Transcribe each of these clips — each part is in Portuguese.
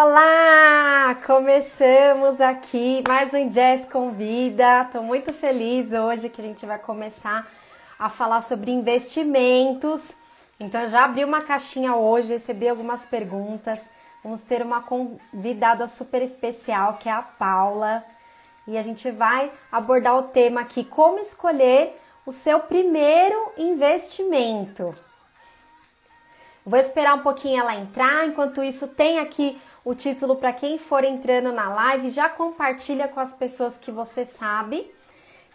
Olá! Começamos aqui mais um Jazz Convida. Estou muito feliz hoje que a gente vai começar a falar sobre investimentos. Então, eu já abri uma caixinha hoje, recebi algumas perguntas. Vamos ter uma convidada super especial que é a Paula. E a gente vai abordar o tema aqui: como escolher o seu primeiro investimento. Vou esperar um pouquinho ela entrar, enquanto isso, tem aqui o título para quem for entrando na live, já compartilha com as pessoas que você sabe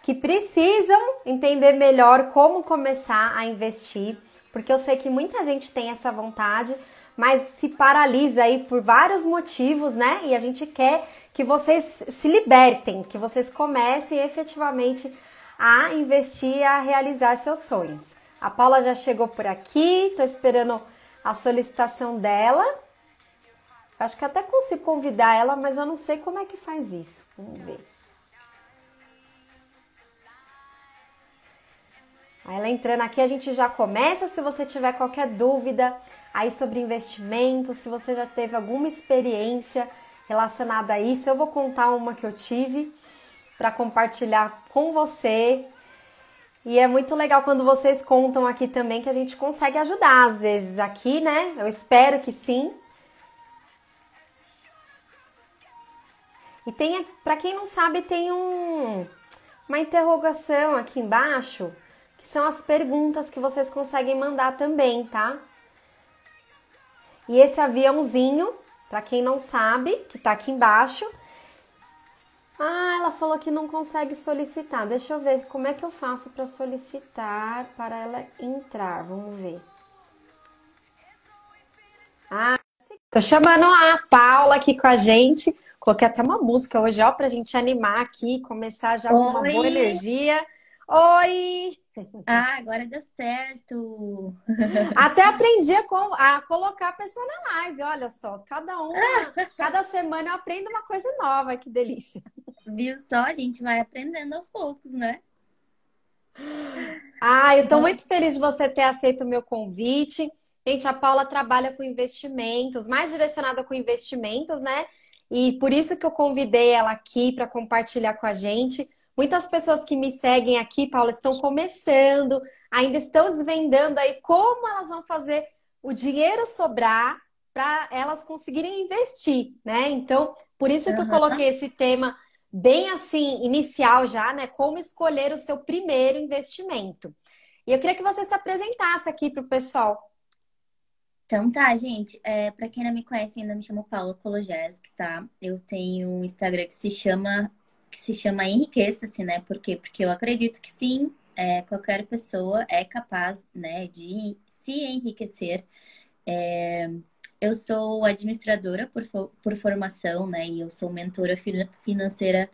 que precisam entender melhor como começar a investir, porque eu sei que muita gente tem essa vontade, mas se paralisa aí por vários motivos, né? E a gente quer que vocês se libertem, que vocês comecem efetivamente a investir, a realizar seus sonhos. A Paula já chegou por aqui, tô esperando a solicitação dela. Acho que até consigo convidar ela, mas eu não sei como é que faz isso. Vamos ver. Ela entrando aqui, a gente já começa. Se você tiver qualquer dúvida aí sobre investimento, se você já teve alguma experiência relacionada a isso, eu vou contar uma que eu tive para compartilhar com você. E é muito legal quando vocês contam aqui também que a gente consegue ajudar às vezes aqui, né? Eu espero que sim. E tem, para quem não sabe, tem um, uma interrogação aqui embaixo, que são as perguntas que vocês conseguem mandar também, tá? E esse aviãozinho, para quem não sabe, que tá aqui embaixo. Ah, ela falou que não consegue solicitar. Deixa eu ver como é que eu faço para solicitar para ela entrar. Vamos ver. Ah, tô chamando a Paula aqui com a gente. Coloquei até uma música hoje, ó, pra gente animar aqui, começar já com uma boa energia. Oi! Ah, agora deu certo. Até aprendi a, colocar a pessoa na live, olha só. Cada uma, cada semana eu aprendo uma coisa nova, que delícia. Viu só? A gente vai aprendendo aos poucos, né? Ah, eu tô muito feliz de você ter aceito o meu convite. Gente, a Paula trabalha com investimentos, mais direcionada com investimentos, né? E por isso que eu convidei ela aqui para compartilhar com a gente. Muitas pessoas que me seguem aqui, Paula, estão começando, ainda estão desvendando aí como elas vão fazer o dinheiro sobrar para elas conseguirem investir, né? Então, por isso que eu coloquei esse tema bem assim, inicial já, né? Como escolher o seu primeiro investimento. E eu queria que você se apresentasse aqui para o pessoal. Então tá, gente. É, quem não me conhece, ainda me chamo Paula Kolojewski, tá? Eu tenho um Instagram que se chama que se chama Enriqueça-se, né? Por quê? Porque eu acredito que sim, é, qualquer pessoa é capaz, né, de se enriquecer. É, eu sou administradora por, por formação, né? E eu sou mentora financeira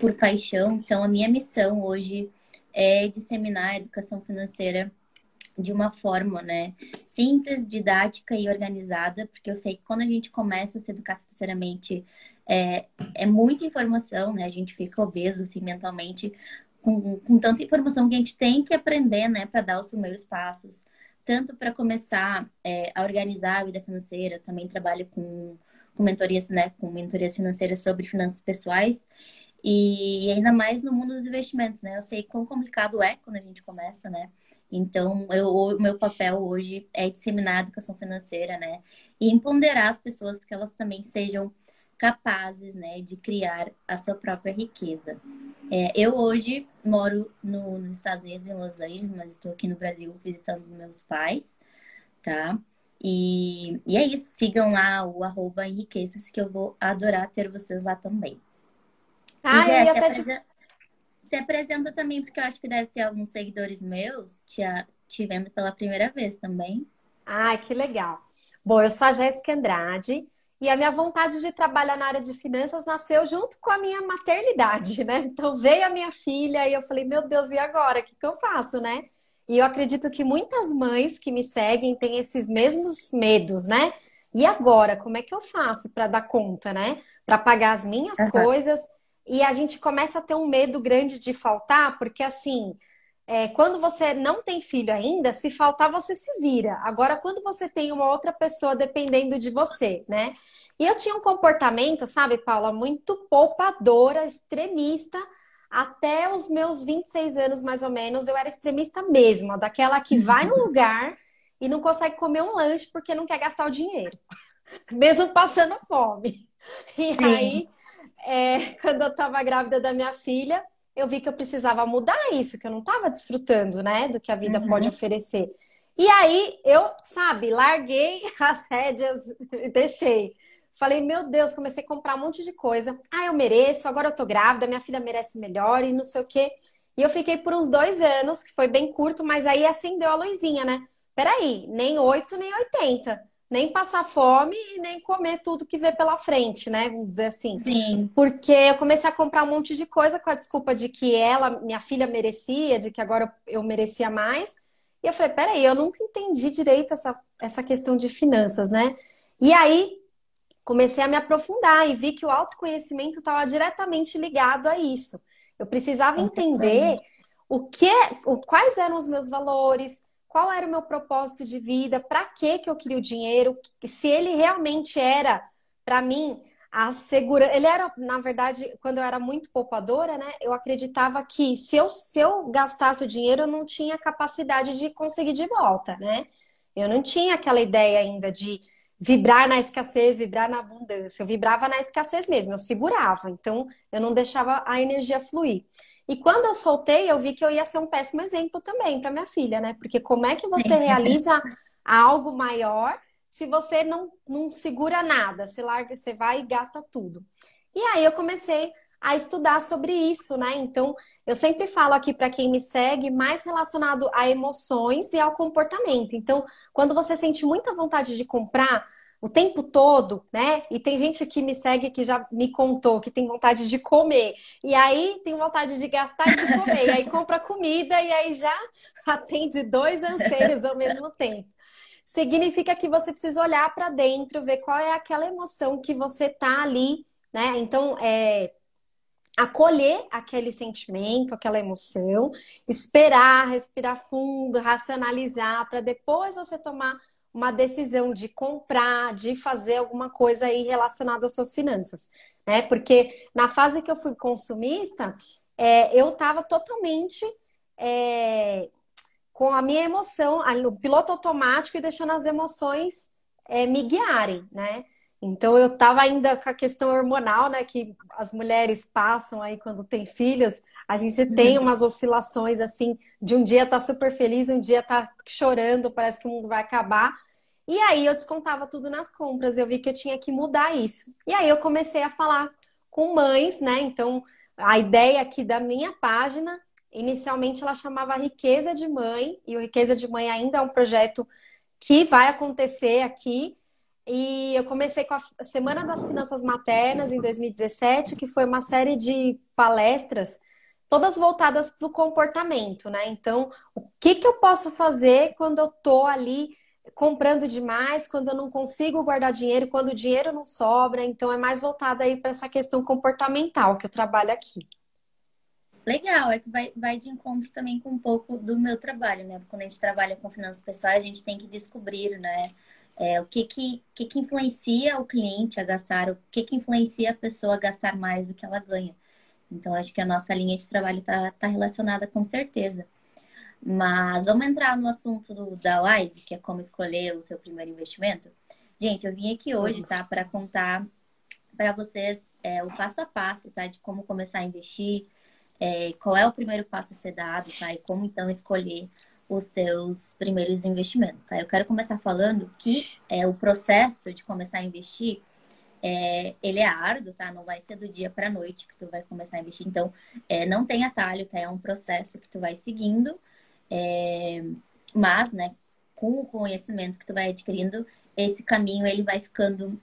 por paixão. Então, a minha missão hoje é disseminar a educação financeira de uma forma, né, simples, didática e organizada, porque eu sei que quando a gente começa a se educar financeiramente, é, é muita informação, né, a gente fica obeso, assim, mentalmente, com, com tanta informação que a gente tem que aprender, né, para dar os primeiros passos, tanto para começar é, a organizar a vida financeira, também trabalho com, com mentorias, né, com mentorias financeiras sobre finanças pessoais, e ainda mais no mundo dos investimentos, né? Eu sei quão complicado é quando a gente começa, né? Então, eu, o meu papel hoje é disseminar a educação financeira, né? E empoderar as pessoas para que elas também sejam capazes, né, de criar a sua própria riqueza. É, eu hoje moro no, nos Estados Unidos, em Los Angeles, mas estou aqui no Brasil visitando os meus pais, tá? E, e é isso, sigam lá o arroba enriqueças que eu vou adorar ter vocês lá também. Ah, eu ia até te se apresenta também, porque eu acho que deve ter alguns seguidores meus te, te vendo pela primeira vez também. Ai, que legal. Bom, eu sou a Jéssica Andrade e a minha vontade de trabalhar na área de finanças nasceu junto com a minha maternidade, né? Então veio a minha filha e eu falei, meu Deus, e agora? O que, que eu faço, né? E eu acredito que muitas mães que me seguem têm esses mesmos medos, né? E agora, como é que eu faço para dar conta, né? Para pagar as minhas uhum. coisas e a gente começa a ter um medo grande de faltar, porque assim, é, quando você não tem filho ainda, se faltar, você se vira. Agora, quando você tem uma outra pessoa dependendo de você, né? E eu tinha um comportamento, sabe, Paula, muito poupadora, extremista. Até os meus 26 anos, mais ou menos, eu era extremista mesmo, daquela que vai no lugar e não consegue comer um lanche porque não quer gastar o dinheiro, mesmo passando fome. E aí, é, quando eu estava grávida da minha filha, eu vi que eu precisava mudar isso, que eu não estava desfrutando, né, do que a vida uhum. pode oferecer. E aí eu, sabe, larguei as rédeas e deixei. Falei, meu Deus, comecei a comprar um monte de coisa. Ah, eu mereço, agora eu tô grávida, minha filha merece melhor e não sei o quê. E eu fiquei por uns dois anos, que foi bem curto, mas aí acendeu a luzinha, né? Peraí, nem oito, nem oitenta nem passar fome e nem comer tudo que vê pela frente, né? Vamos dizer assim. Sim. Porque eu comecei a comprar um monte de coisa com a desculpa de que ela, minha filha, merecia, de que agora eu merecia mais. E eu falei, peraí, eu nunca entendi direito essa, essa questão de finanças, né? E aí comecei a me aprofundar e vi que o autoconhecimento estava diretamente ligado a isso. Eu precisava entender o que, o, quais eram os meus valores, qual era o meu propósito de vida, para que que eu queria o dinheiro, se ele realmente era para mim a segurança. Ele era, na verdade, quando eu era muito poupadora, né? Eu acreditava que se eu, se eu gastasse o dinheiro, eu não tinha capacidade de conseguir de volta, né? Eu não tinha aquela ideia ainda de vibrar na escassez, vibrar na abundância. Eu vibrava na escassez mesmo, eu segurava, então eu não deixava a energia fluir. E quando eu soltei, eu vi que eu ia ser um péssimo exemplo também para minha filha, né? Porque como é que você realiza algo maior se você não, não segura nada? Você larga, você vai e gasta tudo. E aí eu comecei a estudar sobre isso, né? Então, eu sempre falo aqui para quem me segue, mais relacionado a emoções e ao comportamento. Então, quando você sente muita vontade de comprar, o tempo todo, né? E tem gente que me segue que já me contou que tem vontade de comer. E aí tem vontade de gastar e de comer. e aí compra comida e aí já atende dois anseios ao mesmo tempo. Significa que você precisa olhar para dentro, ver qual é aquela emoção que você tá ali, né? Então, é, acolher aquele sentimento, aquela emoção, esperar, respirar fundo, racionalizar, para depois você tomar uma decisão de comprar, de fazer alguma coisa aí relacionada às suas finanças, né? Porque na fase que eu fui consumista, é, eu estava totalmente é, com a minha emoção, no piloto automático e deixando as emoções é, me guiarem, né? Então eu estava ainda com a questão hormonal, né? Que as mulheres passam aí quando tem filhos. A gente tem umas oscilações assim, de um dia tá super feliz, um dia tá chorando, parece que o mundo vai acabar. E aí eu descontava tudo nas compras, eu vi que eu tinha que mudar isso. E aí eu comecei a falar com mães, né? Então, a ideia aqui da minha página, inicialmente ela chamava Riqueza de Mãe, e o Riqueza de Mãe ainda é um projeto que vai acontecer aqui. E eu comecei com a Semana das Finanças Maternas em 2017, que foi uma série de palestras todas voltadas para o comportamento, né? Então, o que, que eu posso fazer quando eu tô ali comprando demais, quando eu não consigo guardar dinheiro, quando o dinheiro não sobra. Então é mais voltado aí para essa questão comportamental que eu trabalho aqui. Legal, é que vai, vai de encontro também com um pouco do meu trabalho, né? Quando a gente trabalha com finanças pessoais, a gente tem que descobrir, né? É, o que que, que que influencia o cliente a gastar, o que que influencia a pessoa a gastar mais do que ela ganha. Então, acho que a nossa linha de trabalho está tá relacionada com certeza. Mas vamos entrar no assunto do, da live, que é como escolher o seu primeiro investimento. Gente, eu vim aqui hoje, tá, para contar para vocês é, o passo a passo, tá, de como começar a investir, é, qual é o primeiro passo a ser dado, tá, e como então escolher os teus primeiros investimentos, tá? Eu quero começar falando que é, o processo de começar a investir, é, ele é árduo, tá? Não vai ser do dia para noite que tu vai começar a investir. Então, é, não tem atalho, tá? É um processo que tu vai seguindo é, mas, né, com o conhecimento que tu vai adquirindo, esse caminho ele vai ficando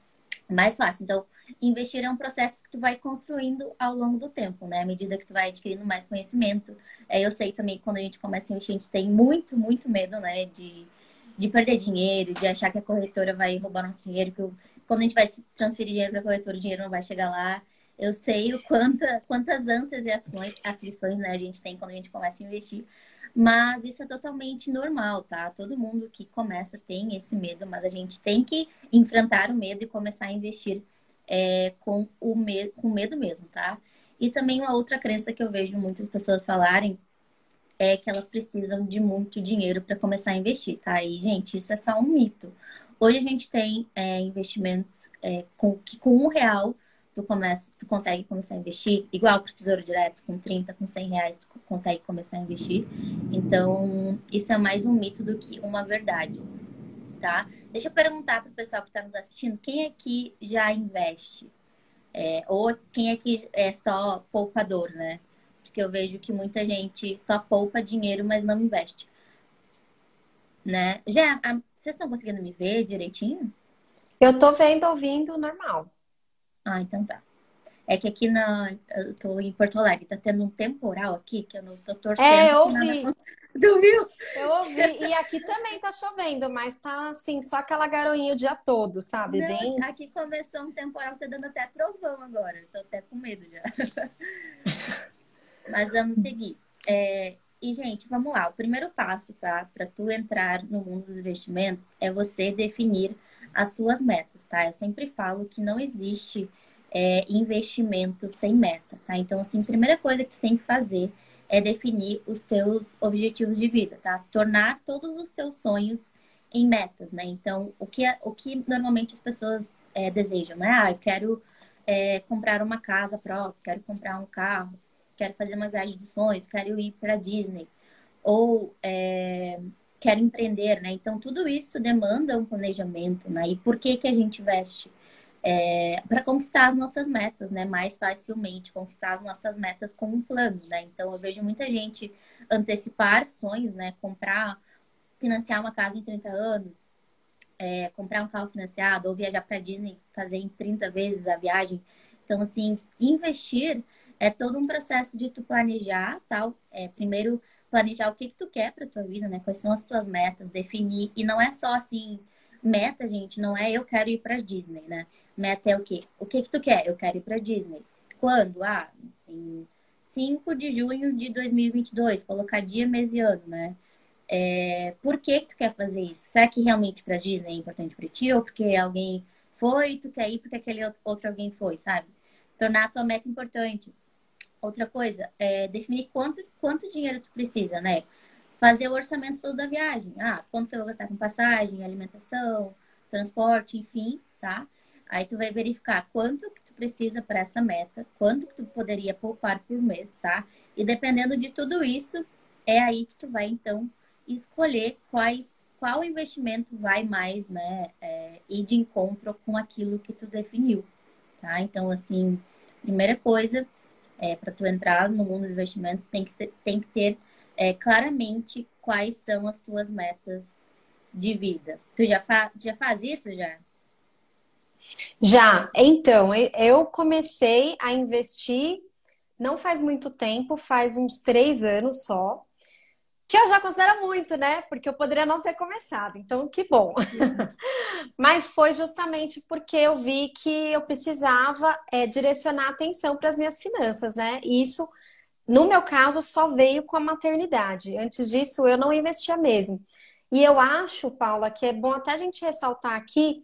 mais fácil. Então, investir é um processo que tu vai construindo ao longo do tempo, né? À medida que tu vai adquirindo mais conhecimento. É, eu sei também que quando a gente começa a investir, a gente tem muito, muito medo, né? De, de perder dinheiro, de achar que a corretora vai roubar nosso dinheiro, que quando a gente vai transferir dinheiro para a corretora, o dinheiro não vai chegar lá. Eu sei o quanta, quantas ânsias e aflições né, a gente tem quando a gente começa a investir. Mas isso é totalmente normal, tá? Todo mundo que começa tem esse medo, mas a gente tem que enfrentar o medo e começar a investir é, com o me com medo mesmo, tá? E também uma outra crença que eu vejo muitas pessoas falarem é que elas precisam de muito dinheiro para começar a investir, tá? E, gente, isso é só um mito. Hoje a gente tem é, investimentos é, com, que com um real tu, começa, tu consegue começar a investir, igual para o Tesouro Direto, com 30, com 100 reais tu consegue começar a investir. Então, isso é mais um mito do que uma verdade, tá? Deixa eu perguntar para o pessoal que está nos assistindo, quem aqui já investe? É, ou quem aqui é só poupador, né? Porque eu vejo que muita gente só poupa dinheiro, mas não investe. Né? Já, a, vocês estão conseguindo me ver direitinho? Eu tô vendo, ouvindo normal. Ah, então tá. É que aqui na. Eu tô em Porto Alegre, tá tendo um temporal aqui que eu não tô torcendo. É, eu ouvi. Dormiu? Eu ouvi. E aqui também tá chovendo, mas tá assim, só aquela garoinha o dia todo, sabe? Não, Bem. Aqui começou um temporal, tá dando até trovão agora. Tô até com medo já. mas vamos seguir. É, e, gente, vamos lá. O primeiro passo tá, para tu entrar no mundo dos investimentos é você definir as suas metas, tá? Eu sempre falo que não existe é, investimento sem meta, tá? Então, assim, a primeira coisa que tu tem que fazer é definir os teus objetivos de vida, tá? Tornar todos os teus sonhos em metas, né? Então, o que, é, o que normalmente as pessoas é, desejam, né? Ah, eu quero é, comprar uma casa própria, quero comprar um carro, quero fazer uma viagem de sonhos, quero ir para Disney, ou é, quer empreender, né? Então, tudo isso demanda um planejamento, né? E por que que a gente investe? É, para conquistar as nossas metas, né? Mais facilmente, conquistar as nossas metas com um plano, né? Então, eu vejo muita gente antecipar sonhos, né? Comprar, financiar uma casa em 30 anos, é, comprar um carro financiado ou viajar para Disney, fazer em 30 vezes a viagem. Então, assim, investir é todo um processo de tu planejar, tal. É, primeiro planejar o que, que tu quer para tua vida, né? Quais são as tuas metas, definir. E não é só assim, meta, gente, não é eu quero ir para Disney, né? Meta é o quê? O que que tu quer? Eu quero ir para Disney. Quando? Ah, em 5 de junho de 2022, colocar dia, mês e ano, né? É, por que que tu quer fazer isso? Será que realmente para Disney é importante para ti ou porque alguém foi, tu quer ir porque aquele outro alguém foi, sabe? Tornar a tua meta importante. Outra coisa, é definir quanto, quanto dinheiro tu precisa, né? Fazer o orçamento todo da viagem. Ah, quanto que eu vou gastar com passagem, alimentação, transporte, enfim, tá? Aí tu vai verificar quanto que tu precisa para essa meta, quanto que tu poderia poupar por mês, tá? E dependendo de tudo isso, é aí que tu vai então escolher quais qual investimento vai mais, né, é, ir de encontro com aquilo que tu definiu, tá? Então, assim, primeira coisa, é, para tu entrar no mundo dos investimentos, tem que, ser, tem que ter é, claramente quais são as tuas metas de vida. Tu já, fa já faz isso já? Já. Então, eu comecei a investir não faz muito tempo, faz uns três anos só que eu já considero muito, né? Porque eu poderia não ter começado, então que bom. Mas foi justamente porque eu vi que eu precisava é, direcionar atenção para as minhas finanças, né? E isso, no meu caso, só veio com a maternidade. Antes disso, eu não investia mesmo. E eu acho, Paula, que é bom até a gente ressaltar aqui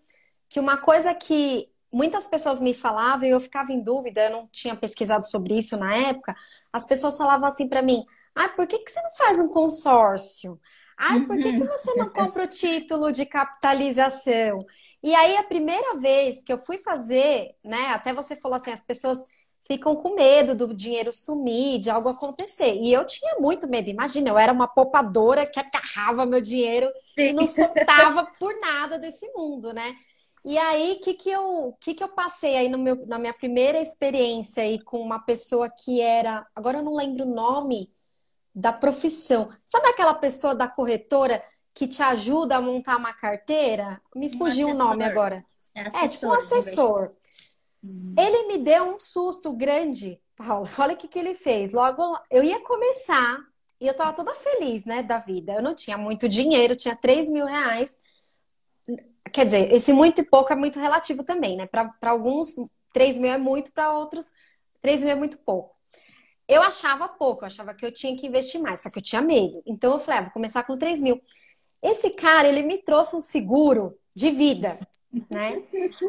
que uma coisa que muitas pessoas me falavam e eu ficava em dúvida, eu não tinha pesquisado sobre isso na época, as pessoas falavam assim para mim Ai, por que, que você não faz um consórcio? Ai, por que, que uhum. você não compra o título de capitalização? E aí, a primeira vez que eu fui fazer, né? Até você falou assim, as pessoas ficam com medo do dinheiro sumir, de algo acontecer. E eu tinha muito medo. Imagina, eu era uma poupadora que acarrava meu dinheiro Sim. e não soltava por nada desse mundo, né? E aí, o que, que, eu, que, que eu passei aí no meu, na minha primeira experiência aí com uma pessoa que era. Agora eu não lembro o nome da profissão. Sabe aquela pessoa da corretora que te ajuda a montar uma carteira? Me fugiu o nome agora. É, é tipo um assessor. Hum. Ele me deu um susto grande, Paula. Olha o que, que ele fez. Logo, eu ia começar e eu tava toda feliz, né, da vida. Eu não tinha muito dinheiro, tinha 3 mil reais. Quer dizer, esse muito e pouco é muito relativo também, né? Para alguns, 3 mil é muito, para outros, 3 mil é muito pouco. eu achava pouco, eu achava que eu tinha que investir mais, só que eu tinha medo. Então eu falei, ah, vou começar com 3 mil. Esse cara, ele me trouxe um seguro de vida, né?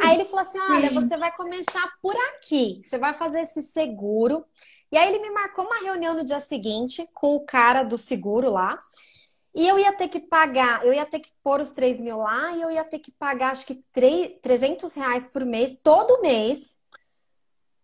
Aí ele falou assim: olha, você vai começar por aqui, você vai fazer esse seguro. E aí ele me marcou uma reunião no dia seguinte com o cara do seguro lá. E eu ia ter que pagar, eu ia ter que pôr os 3 mil lá e eu ia ter que pagar acho que 3, 300 reais por mês, todo mês,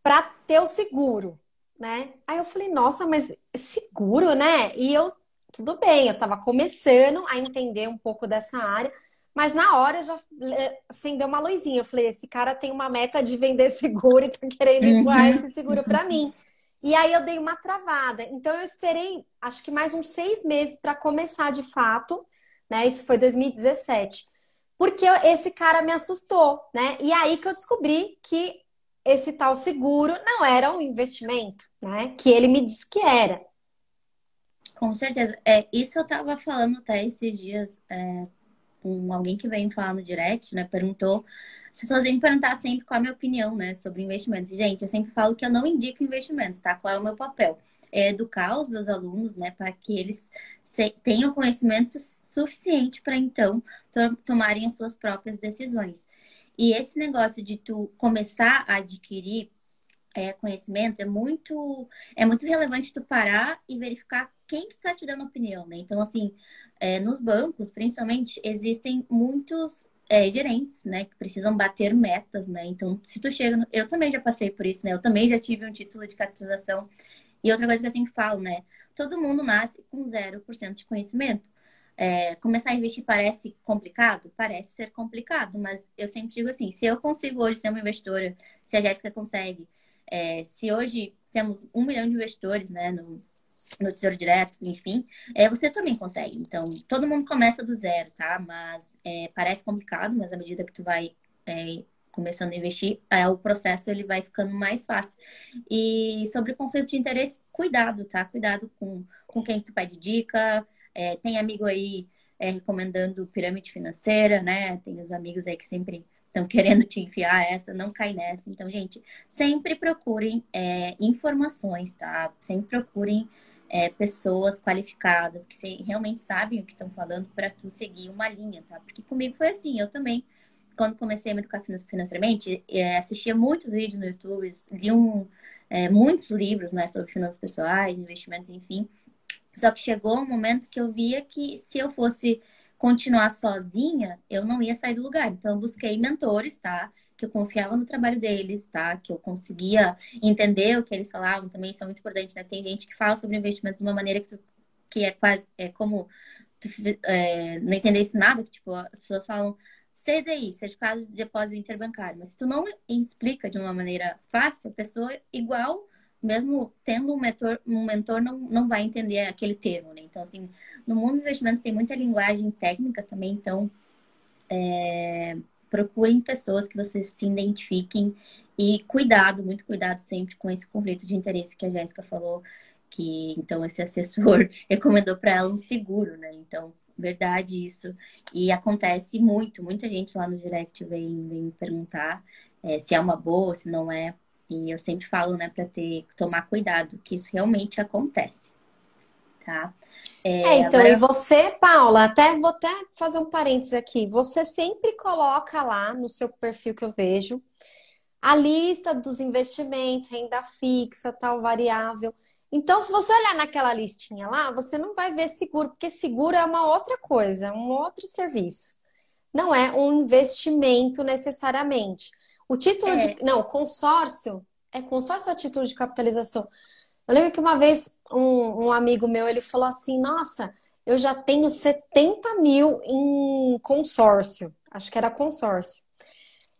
para ter o seguro, né? Aí eu falei, nossa, mas seguro, né? E eu, tudo bem, eu tava começando a entender um pouco dessa área, mas na hora já é, acendeu uma luzinha. Eu falei, esse cara tem uma meta de vender seguro e tá querendo empurrar uhum. esse seguro para mim. E aí eu dei uma travada. Então eu esperei, acho que mais uns seis meses para começar de fato, né? Isso foi 2017. Porque esse cara me assustou, né? E aí que eu descobri que esse tal seguro não era um investimento, né? Que ele me disse que era. Com certeza. É, isso eu estava falando até esses dias é, com alguém que veio falar no direct, né? Perguntou as pessoas vêm me perguntar sempre qual é a minha opinião, né, sobre investimentos. E, gente, eu sempre falo que eu não indico investimentos, tá? Qual é o meu papel? É educar os meus alunos, né, para que eles tenham conhecimento suficiente para então to tomarem as suas próprias decisões. E esse negócio de tu começar a adquirir é, conhecimento é muito é muito relevante tu parar e verificar quem que está te dando opinião, né? Então, assim, é, nos bancos, principalmente, existem muitos é, gerentes, né, que precisam bater metas, né? Então, se tu chega, no... eu também já passei por isso, né? Eu também já tive um título de capitalização. E outra coisa que eu sempre falo, né? Todo mundo nasce com 0% de conhecimento. É, começar a investir parece complicado? Parece ser complicado, mas eu sempre digo assim: se eu consigo hoje ser uma investidora, se a Jéssica consegue, é, se hoje temos um milhão de investidores né, no, no Tesouro Direto, enfim, é, você também consegue. Então, todo mundo começa do zero, tá? Mas é, parece complicado, mas à medida que tu vai é, começando a investir, é, o processo ele vai ficando mais fácil. E sobre conflito de interesse, cuidado, tá? Cuidado com, com quem tu pede dica. É, tem amigo aí é, recomendando pirâmide financeira, né? Tem os amigos aí que sempre estão querendo te enfiar essa, não cai nessa. Então, gente, sempre procurem é, informações, tá? Sempre procurem é, pessoas qualificadas que realmente sabem o que estão falando para tu seguir uma linha, tá? Porque comigo foi assim, eu também, quando comecei a me educar financeiramente, é, assistia muito vídeo no YouTube, li um, é, muitos livros né, sobre finanças pessoais, investimentos, enfim. Só que chegou um momento que eu via que se eu fosse continuar sozinha, eu não ia sair do lugar. Então, eu busquei mentores, tá? Que eu confiava no trabalho deles, tá? Que eu conseguia entender o que eles falavam, também isso é muito importante, né? Tem gente que fala sobre investimentos de uma maneira que, tu, que é quase, é como tu é, não entendesse nada, que tipo, as pessoas falam CDI, Certificado de Depósito Interbancário, mas se tu não explica de uma maneira fácil, a pessoa igual mesmo tendo um mentor, um mentor não, não vai entender aquele termo, né? Então, assim, no mundo dos investimentos tem muita linguagem técnica também, então é, procurem pessoas que vocês se identifiquem e cuidado, muito cuidado sempre com esse conflito de interesse que a Jéssica falou, que então esse assessor recomendou para ela um seguro, né? Então, verdade isso. E acontece muito, muita gente lá no direct vem, vem perguntar é, se é uma boa, se não é. E eu sempre falo, né, para ter tomar cuidado, que isso realmente acontece tá? É, é então, agora... e você, Paula, até vou até fazer um parênteses aqui. Você sempre coloca lá no seu perfil que eu vejo a lista dos investimentos, renda fixa, tal, variável. Então, se você olhar naquela listinha lá, você não vai ver seguro, porque seguro é uma outra coisa, um outro serviço. Não é um investimento necessariamente. O título é. de. Não, consórcio. É consórcio ou título de capitalização? Eu lembro que uma vez um, um amigo meu ele falou assim: Nossa, eu já tenho 70 mil em consórcio. Acho que era consórcio.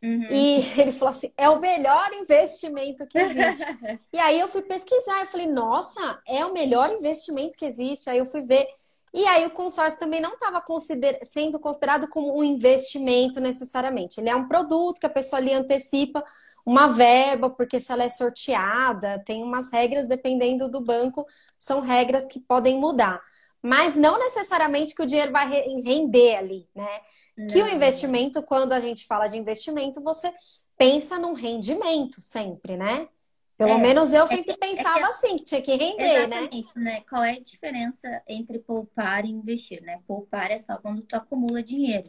Uhum. E ele falou assim: é o melhor investimento que existe. e aí eu fui pesquisar, eu falei, nossa, é o melhor investimento que existe. Aí eu fui ver. E aí o consórcio também não estava consider... sendo considerado como um investimento necessariamente. Ele é um produto que a pessoa ali antecipa uma verba, porque se ela é sorteada, tem umas regras, dependendo do banco, são regras que podem mudar. Mas não necessariamente que o dinheiro vai render ali, né? Não. Que o investimento, quando a gente fala de investimento, você pensa num rendimento sempre, né? Pelo é, menos eu é sempre é, pensava é, assim, que tinha que render, né? exatamente? Qual a diferença que tinha que render, né? né? Qual é a diferença entre poupar e investir, né? Poupar é só quando tu acumula dinheiro.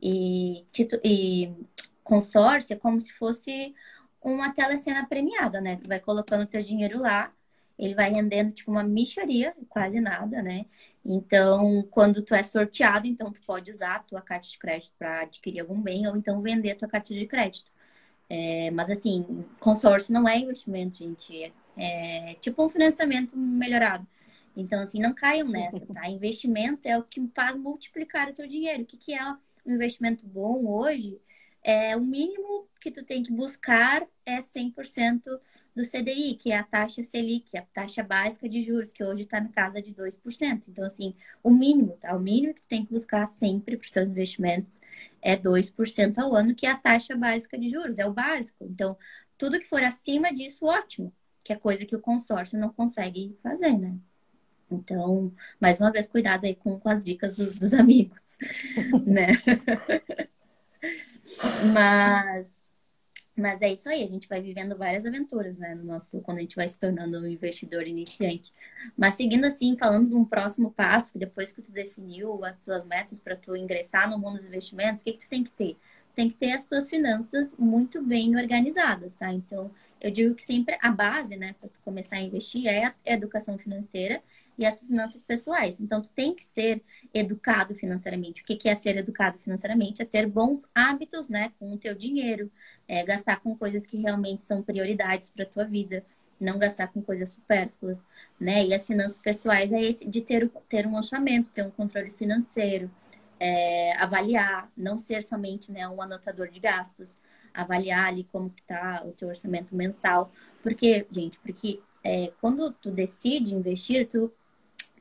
E, e consórcio é como se fosse uma telecena premiada, né? Tu vai colocando teu dinheiro lá, ele vai rendendo tipo uma micharia, quase nada, né? Então, quando tu é sorteado, então tu pode usar a tua carta de crédito para adquirir algum bem ou então vender a tua carta de crédito. É, mas assim, consórcio não é investimento, gente. É, é tipo um financiamento melhorado. Então, assim, não caiam nessa, tá? Investimento é o que faz multiplicar o teu dinheiro. O que, que é um investimento bom hoje? É o mínimo que tu tem que buscar é 100% do CDI, que é a taxa Selic, a taxa básica de juros, que hoje está na casa de 2%. Então, assim, o mínimo, tá? O mínimo que tu tem que buscar sempre para os seus investimentos é 2% ao ano, que é a taxa básica de juros, é o básico. Então, tudo que for acima disso, ótimo, que é coisa que o consórcio não consegue fazer, né? Então, mais uma vez, cuidado aí com, com as dicas dos, dos amigos, né? Mas mas é isso aí, a gente vai vivendo várias aventuras, né, no nosso, quando a gente vai se tornando um investidor iniciante. Mas seguindo assim, falando de um próximo passo, depois que tu definiu as tuas metas para tu ingressar no mundo dos investimentos, o que, que tu tem que ter? Tem que ter as tuas finanças muito bem organizadas, tá? Então, eu digo que sempre a base, né, para tu começar a investir é a educação financeira e as finanças pessoais. Então, tu tem que ser educado financeiramente. O que é ser educado financeiramente? É ter bons hábitos, né, com o teu dinheiro, é gastar com coisas que realmente são prioridades para tua vida, não gastar com coisas supérfluas, né? E as finanças pessoais é esse de ter, ter um orçamento, ter um controle financeiro, é, avaliar, não ser somente né, um anotador de gastos, avaliar ali como que tá o teu orçamento mensal. Porque, gente, porque é, quando tu decide investir, tu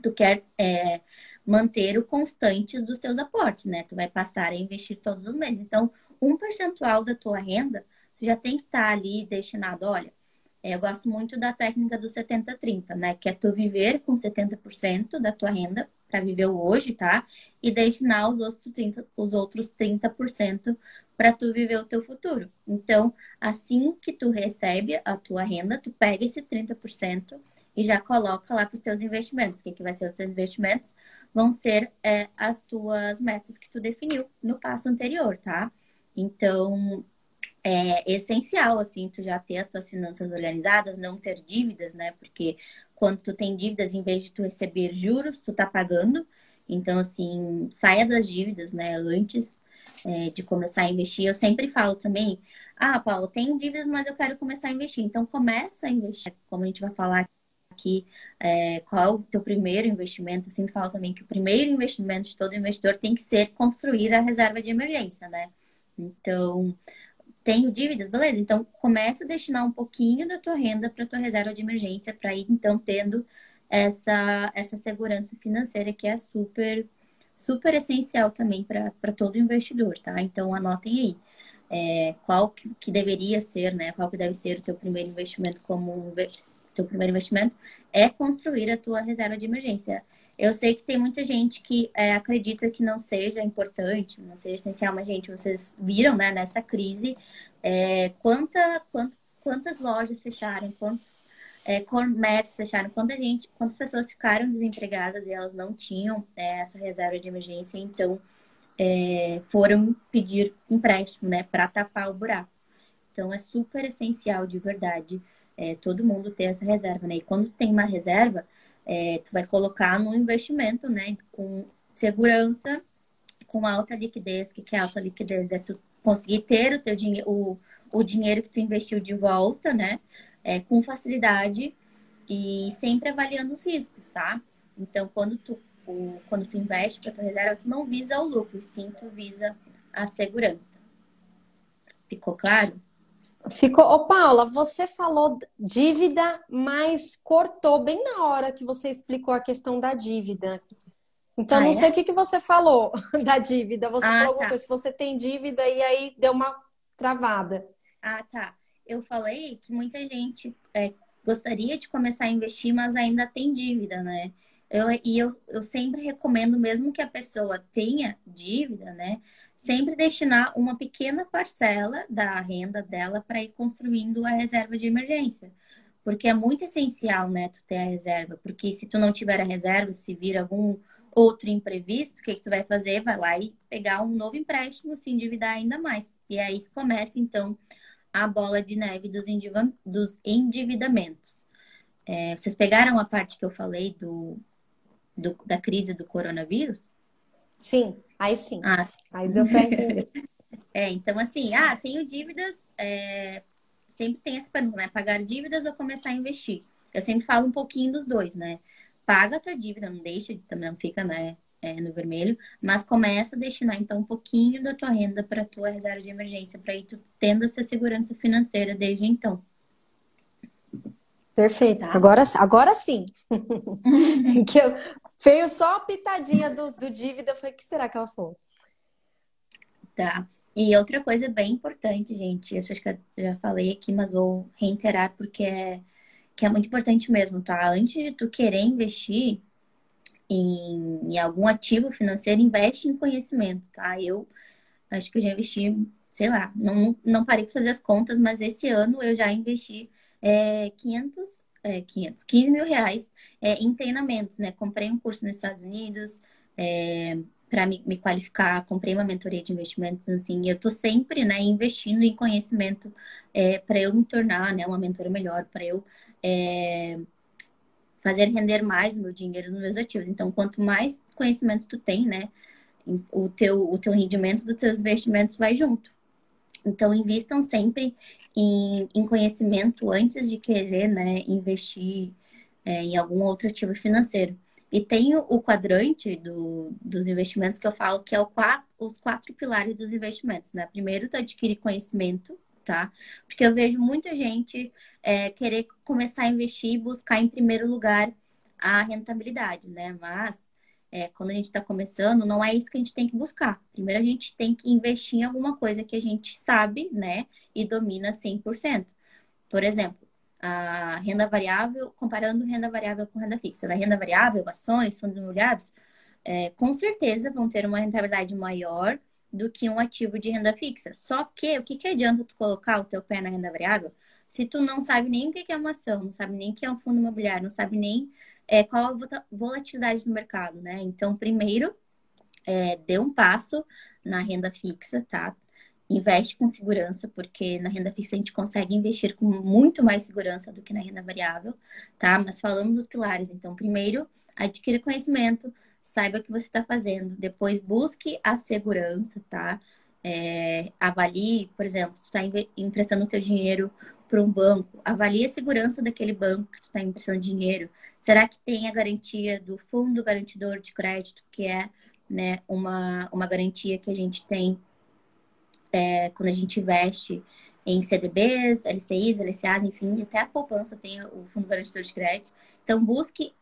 tu quer é, manter o constante dos teus aportes, né? Tu vai passar a investir todos os meses. Então, um percentual da tua renda, tu já tem que estar tá ali destinado. Olha, é, eu gosto muito da técnica do 70-30, né? Que é tu viver com 70% da tua renda para viver hoje, tá? E destinar os outros 30%, os outros 30% para tu viver o teu futuro. Então, assim que tu recebe a tua renda, tu pega esse 30% e já coloca lá para os teus investimentos. O que, que vai ser os teus investimentos? Vão ser é, as tuas metas que tu definiu no passo anterior, tá? Então, é essencial, assim, tu já ter as tuas finanças organizadas, não ter dívidas, né? Porque quando tu tem dívidas, em vez de tu receber juros, tu tá pagando. Então, assim, saia das dívidas, né? Antes é, de começar a investir. Eu sempre falo também, ah, Paulo, tenho dívidas, mas eu quero começar a investir. Então, começa a investir, como a gente vai falar aqui é, qual é o teu primeiro investimento. Eu sempre falo também que o primeiro investimento de todo investidor tem que ser construir a reserva de emergência, né? Então, tenho dívidas, beleza? Então, começa a destinar um pouquinho da tua renda para tua reserva de emergência, para ir, então, tendo essa, essa segurança financeira que é super, super essencial também para todo investidor, tá? Então, anotem aí. É, qual que, que, deveria ser, né? Qual que deve ser o teu primeiro investimento como teu primeiro investimento é construir a tua reserva de emergência. Eu sei que tem muita gente que é, acredita que não seja importante, não seja essencial, mas, gente, vocês viram, né, nessa crise, é, quanta, quant, quantas lojas fecharam, quantos é, comércios fecharam, quanta gente, quantas pessoas ficaram desempregadas e elas não tinham é, essa reserva de emergência, então é, foram pedir empréstimo, né, para tapar o buraco. Então, é super essencial, de verdade, é, todo mundo ter essa reserva, né? E quando tem uma reserva, é, tu vai colocar no investimento, né? Com segurança, com alta liquidez. O que é alta liquidez? É tu conseguir ter o teu dinheiro, o, o dinheiro que tu investiu de volta, né? É, com facilidade e sempre avaliando os riscos, tá? Então, quando tu, o, quando tu investe para tua reserva, tu não visa o lucro, sim, tu visa a segurança. Ficou claro? Ficou. Ô, Paula, você falou dívida, mas cortou bem na hora que você explicou a questão da dívida. Então, ah, não é? sei o que, que você falou da dívida. Você ah, falou tá. se você tem dívida e aí deu uma travada. Ah, tá. Eu falei que muita gente é, gostaria de começar a investir, mas ainda tem dívida, né? Eu, e eu, eu sempre recomendo, mesmo que a pessoa tenha dívida, né? Sempre destinar uma pequena parcela da renda dela para ir construindo a reserva de emergência. Porque é muito essencial, né, tu ter a reserva. Porque se tu não tiver a reserva, se vir algum outro imprevisto, o que, que tu vai fazer? Vai lá e pegar um novo empréstimo, se endividar ainda mais. E aí começa, então, a bola de neve dos, dos endividamentos. É, vocês pegaram a parte que eu falei do, do, da crise do coronavírus? Sim, aí sim. Ah. Aí deu pra entender. é, então assim, ah, tenho dívidas, é, sempre tem essa pergunta, né? Pagar dívidas ou começar a investir? Eu sempre falo um pouquinho dos dois, né? Paga a tua dívida, não deixa, também não fica, né? É, no vermelho, mas começa a destinar então um pouquinho da tua renda para a tua reserva de emergência, para ir tu tendo essa segurança financeira desde então. Perfeito. Tá? Agora, agora sim. que eu, veio só a pitadinha do, do dívida. Falei, o que será que ela falou? Tá. E outra coisa bem importante, gente, eu acho que eu já falei aqui, mas vou reiterar porque é, que é muito importante mesmo, tá? Antes de tu querer investir em, em algum ativo financeiro, investe em conhecimento, tá? Eu acho que eu já investi, sei lá, não, não parei para fazer as contas, mas esse ano eu já investi é, 500, é, 500, 15 mil reais é, em treinamentos, né? Comprei um curso nos Estados Unidos é, para me, me, qualificar, comprei uma mentoria de investimentos, assim, eu tô sempre, né, investindo em conhecimento é, para eu me tornar, né, uma mentora melhor, para eu é, fazer render mais o meu dinheiro nos meus ativos. Então, quanto mais conhecimento tu tem, né, o teu, o teu rendimento dos teus investimentos vai junto. Então, invistam sempre em, em conhecimento antes de querer, né, investir é, em algum outro ativo financeiro. E tem o quadrante do, dos investimentos que eu falo que é o quatro, os quatro pilares dos investimentos, né? Primeiro, tu adquire conhecimento, tá? Porque eu vejo muita gente é, querer começar a investir e buscar em primeiro lugar a rentabilidade, né? Mas é, quando a gente está começando, não é isso que a gente tem que buscar. Primeiro, a gente tem que investir em alguma coisa que a gente sabe, né? E domina 100%. Por exemplo, a renda variável, comparando renda variável com renda fixa. Na renda variável, ações, fundos imobiliários, é, com certeza vão ter uma rentabilidade maior do que um ativo de renda fixa. Só que o que, que adianta tu colocar o teu pé na renda variável se tu não sabe nem o que é uma ação, não sabe nem o que é um fundo imobiliário, não sabe nem é, qual a volatilidade no mercado, né? Então, primeiro, é, dê um passo na renda fixa, tá? Investe com segurança, porque na renda fixa a gente consegue investir com muito mais segurança do que na renda variável, tá? Mas falando dos pilares, então, primeiro, adquira conhecimento, saiba o que você está fazendo. Depois, busque a segurança, tá? É, avalie, por exemplo, se está emprestando o teu dinheiro para um banco, avalie a segurança daquele banco que tu está emprestando dinheiro. Será que tem a garantia do fundo garantidor de crédito, que é né, uma, uma garantia que a gente tem é, quando a gente investe em CDBs, LCIs, LCAs, enfim, até a poupança tem o fundo garantidor de crédito. Então, busque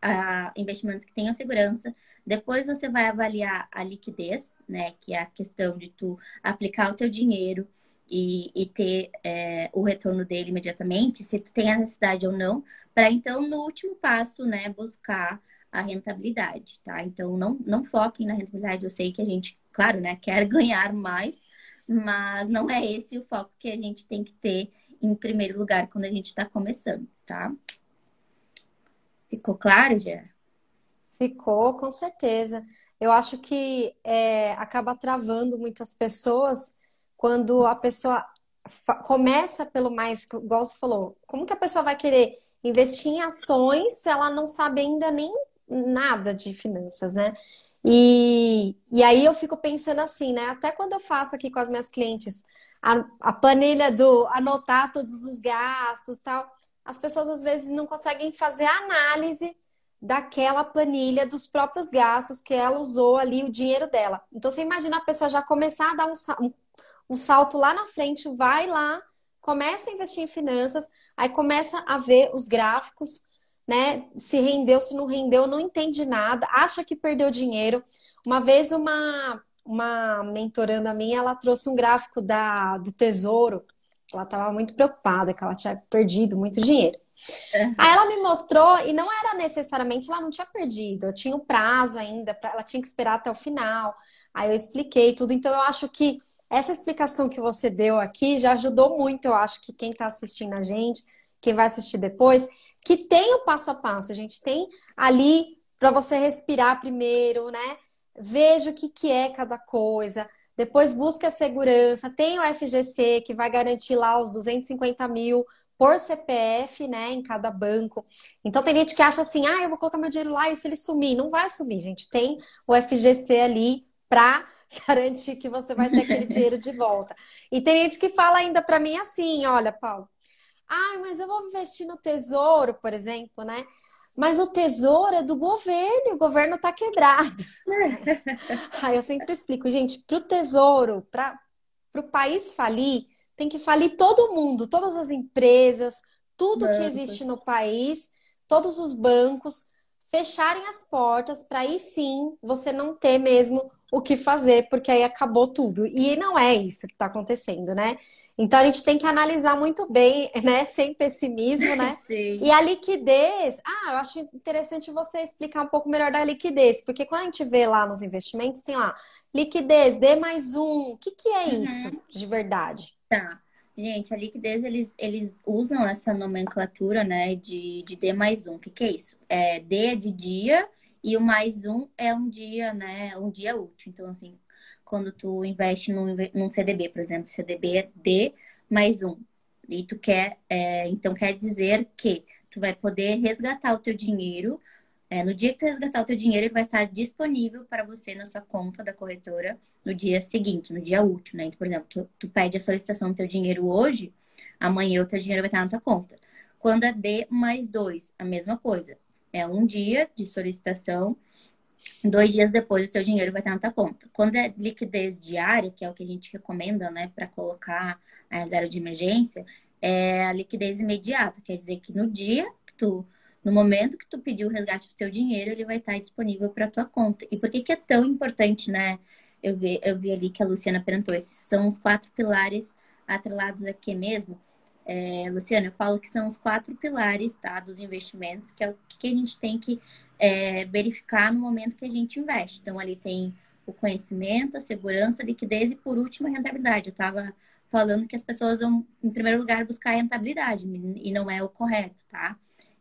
investimentos que tenham segurança. Depois você vai avaliar a liquidez, né? Que é a questão de tu aplicar o teu dinheiro e, e ter é, o retorno dele imediatamente, se tu tem a necessidade ou não, para então, no último passo, né, buscar a rentabilidade, tá? Então, não, não foquem na rentabilidade. Eu sei que a gente, claro, né, quer ganhar mais, mas não é esse o foco que a gente tem que ter em primeiro lugar quando a gente está começando, tá? Ficou claro, Gé? Ficou, com certeza. Eu acho que é, acaba travando muitas pessoas quando a pessoa começa pelo mais, igual você falou, como que a pessoa vai querer investir em ações se ela não sabe ainda nem nada de finanças, né? E, e aí eu fico pensando assim, né? Até quando eu faço aqui com as minhas clientes a, a planilha do anotar todos os gastos tal, as pessoas às vezes não conseguem fazer a análise daquela planilha dos próprios gastos que ela usou ali, o dinheiro dela. Então você imagina a pessoa já começar a dar um, um um salto lá na frente, vai lá, começa a investir em finanças, aí começa a ver os gráficos, né? Se rendeu, se não rendeu, não entende nada, acha que perdeu dinheiro. Uma vez uma uma mentoranda minha, ela trouxe um gráfico da do Tesouro. Ela estava muito preocupada que ela tinha perdido muito dinheiro. Uhum. Aí ela me mostrou e não era necessariamente, ela não tinha perdido, eu tinha o um prazo ainda, pra, ela tinha que esperar até o final. Aí eu expliquei tudo, então eu acho que essa explicação que você deu aqui já ajudou muito, eu acho que quem está assistindo a gente, quem vai assistir depois, que tem o passo a passo, a gente tem ali para você respirar primeiro, né? Veja o que, que é cada coisa, depois busque a segurança, tem o FGC que vai garantir lá os 250 mil por CPF, né, em cada banco. Então tem gente que acha assim, ah, eu vou colocar meu dinheiro lá e se ele sumir, não vai sumir, gente. Tem o FGC ali para garantir que você vai ter aquele dinheiro de volta. E tem gente que fala ainda para mim assim, olha, Paulo, ah, mas eu vou investir no tesouro, por exemplo, né? Mas o tesouro é do governo e o governo está quebrado. Aí eu sempre explico, gente, para o tesouro, para o país falir, tem que falir todo mundo, todas as empresas, tudo que existe no país, todos os bancos, fecharem as portas para aí sim você não ter mesmo o que fazer, porque aí acabou tudo. E não é isso que está acontecendo, né? Então a gente tem que analisar muito bem, né? Sem pessimismo, né? Sim. E a liquidez, ah, eu acho interessante você explicar um pouco melhor da liquidez, porque quando a gente vê lá nos investimentos, tem lá, liquidez, D mais um. O que, que é uhum. isso de verdade? Tá. Gente, a liquidez, eles, eles usam essa nomenclatura, né, de, de D mais um. O que, que é isso? É, D é de dia e o mais um é um dia, né, um dia útil. Então, assim, quando tu investe num, num CDB, por exemplo, CDB é D mais um. E tu quer, é, então quer dizer que tu vai poder resgatar o teu dinheiro. É, no dia que tu resgatar o teu dinheiro, ele vai estar disponível para você na sua conta da corretora no dia seguinte, no dia útil, né? Então, por exemplo, tu, tu pede a solicitação do teu dinheiro hoje, amanhã o teu dinheiro vai estar na tua conta. Quando é D mais dois, a mesma coisa. É um dia de solicitação dois dias depois o seu dinheiro vai estar na tua conta. Quando é liquidez diária, que é o que a gente recomenda, né, para colocar a reserva de emergência, é a liquidez imediata, quer dizer que no dia que tu, no momento que tu pediu o resgate do seu dinheiro, ele vai estar disponível para tua conta. E por que que é tão importante, né? Eu vi, eu vi ali que a Luciana perguntou, esses são os quatro pilares atrelados aqui mesmo. É, Luciana, eu falo que são os quatro pilares tá, dos investimentos, que é o que a gente tem que é, verificar no momento que a gente investe. Então, ali tem o conhecimento, a segurança, a liquidez e, por último, a rentabilidade. Eu estava falando que as pessoas vão, em primeiro lugar, buscar a rentabilidade e não é o correto, tá?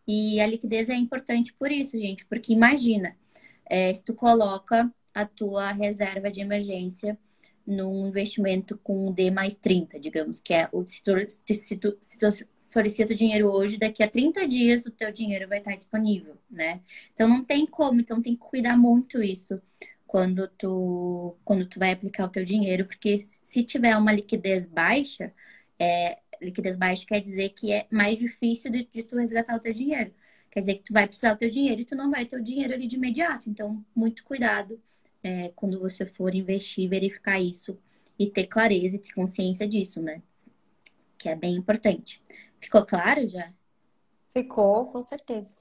E a liquidez é importante por isso, gente, porque imagina, é, se tu coloca a tua reserva de emergência num investimento com D mais 30, digamos, que é o se tu, se, tu, se tu solicita dinheiro hoje, daqui a 30 dias o teu dinheiro vai estar disponível, né? Então não tem como, então tem que cuidar muito isso quando tu, quando tu vai aplicar o teu dinheiro, porque se tiver uma liquidez baixa, é, liquidez baixa quer dizer que é mais difícil de, de tu resgatar o teu dinheiro. Quer dizer que tu vai precisar do teu dinheiro e tu não vai ter o dinheiro ali de imediato. Então, muito cuidado é, quando você for investir, verificar isso e ter clareza e ter consciência disso, né? Que é bem importante. Ficou claro já? Ficou, com certeza.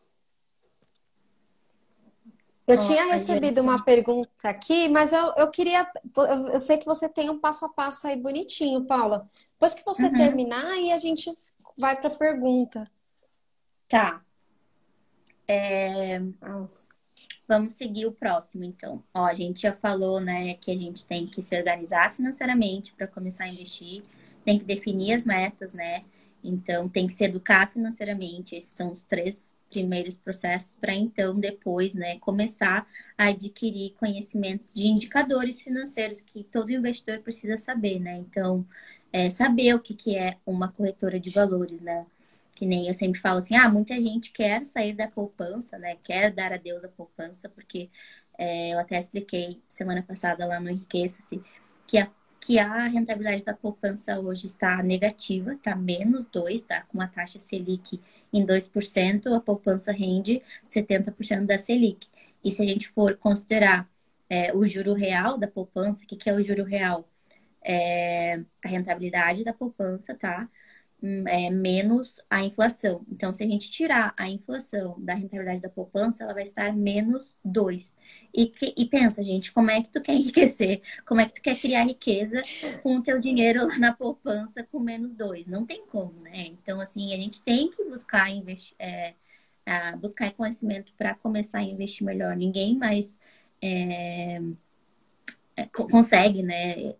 Eu tinha recebido gente... uma pergunta aqui, mas eu, eu queria. Eu, eu, sei que você tem um passo a passo aí bonitinho, Paula. Depois que você uhum. terminar, aí a gente vai para a pergunta. Tá. É... Nossa. Vamos seguir o próximo, então. Ó, a gente já falou, né, que a gente tem que se organizar financeiramente para começar a investir, tem que definir as metas, né? Então, tem que se educar financeiramente. Esses são os três primeiros processos para então depois, né, começar a adquirir conhecimentos de indicadores financeiros que todo investidor precisa saber, né? Então, é, saber o que, que é uma corretora de valores, né? Que nem eu sempre falo assim, ah, muita gente quer sair da poupança, né? Quer dar adeus à poupança, porque é, eu até expliquei semana passada lá no Enriqueça-se que a, que a rentabilidade da poupança hoje está negativa, está menos 2, tá? Com a taxa Selic em 2%, a poupança rende 70% da Selic. E se a gente for considerar é, o juro real da poupança, o que, que é o juro real? É a rentabilidade da poupança, tá? Hum, é, menos a inflação. Então, se a gente tirar a inflação da rentabilidade da poupança, ela vai estar menos 2. E, e pensa, gente, como é que tu quer enriquecer? Como é que tu quer criar riqueza com o teu dinheiro lá na poupança com menos 2? Não tem como, né? Então, assim, a gente tem que buscar investir, é, buscar conhecimento para começar a investir melhor. Ninguém mais é, é consegue, né?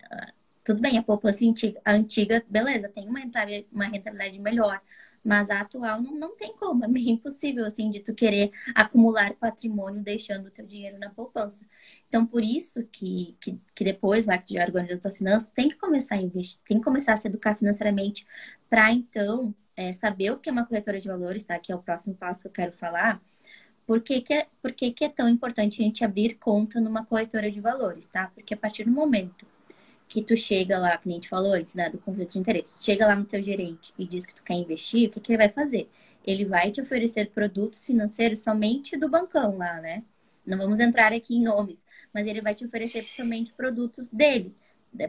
Tudo bem, a poupança antiga, a antiga beleza, tem uma rentabilidade, uma rentabilidade melhor, mas a atual não, não tem como, é meio impossível, assim, de tu querer acumular patrimônio deixando o teu dinheiro na poupança. Então, por isso que, que, que depois, lá que já organiza tuas finanças, tem que começar a investir, tem que começar a se educar financeiramente para, então, é, saber o que é uma corretora de valores, tá? Que é o próximo passo que eu quero falar. Por que, que, é, por que, que é tão importante a gente abrir conta numa corretora de valores, tá? Porque a partir do momento que tu chega lá, que a gente falou antes, né, do conflito de interesse, chega lá no teu gerente e diz que tu quer investir, o que, que ele vai fazer? Ele vai te oferecer produtos financeiros somente do bancão lá, né? Não vamos entrar aqui em nomes, mas ele vai te oferecer somente produtos dele.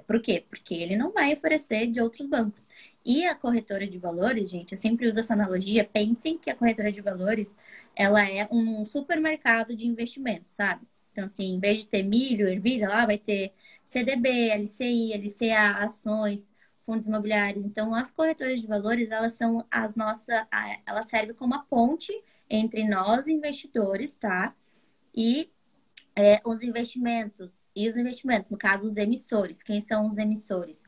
Por quê? Porque ele não vai oferecer de outros bancos. E a corretora de valores, gente, eu sempre uso essa analogia. Pensem que a corretora de valores, ela é um supermercado de investimento, sabe? Então, assim, em vez de ter milho, ervilha, lá vai ter CDB, LCI, LCA, ações, fundos imobiliários. Então, as corretoras de valores, elas são as nossas, elas servem como a ponte entre nós, investidores, tá? E é, os investimentos, e os investimentos, no caso, os emissores. Quem são os emissores?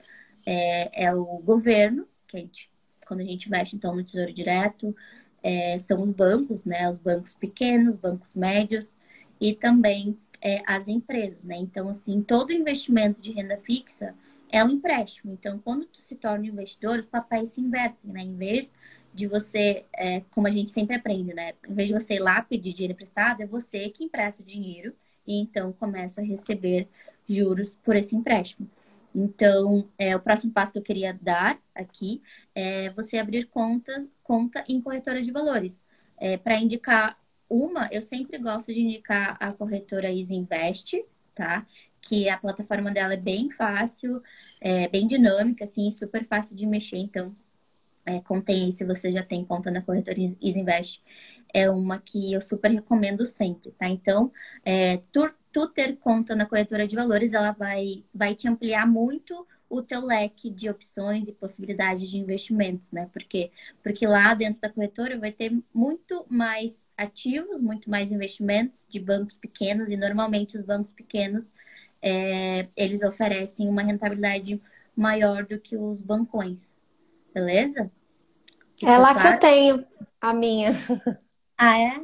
É, é o governo, que a gente, quando a gente investe, então, no Tesouro Direto, é, são os bancos, né? Os bancos pequenos, bancos médios, e também é, as empresas, né? Então, assim, todo investimento de renda fixa é um empréstimo. Então, quando tu se torna investidor, os papéis se invertem, né? Em vez de você, é, como a gente sempre aprende, né? Em vez de você ir lá pedir dinheiro emprestado, é você que empresta o dinheiro e então começa a receber juros por esse empréstimo. Então, é, o próximo passo que eu queria dar aqui é você abrir contas, conta em corretora de valores. É, para indicar uma, eu sempre gosto de indicar a corretora Isinvest, tá? Que a plataforma dela é bem fácil, é bem dinâmica, assim, super fácil de mexer. Então, é, contém aí se você já tem conta na corretora Isinvest. É uma que eu super recomendo sempre, tá? Então, é, tu, tu ter conta na corretora de valores, ela vai, vai te ampliar muito o teu leque de opções e possibilidades de investimentos, né? Porque, porque lá dentro da corretora vai ter muito mais ativos, muito mais investimentos de bancos pequenos e normalmente os bancos pequenos é, eles oferecem uma rentabilidade maior do que os bancões, beleza? é lá claro? que eu tenho a minha. Ah, é?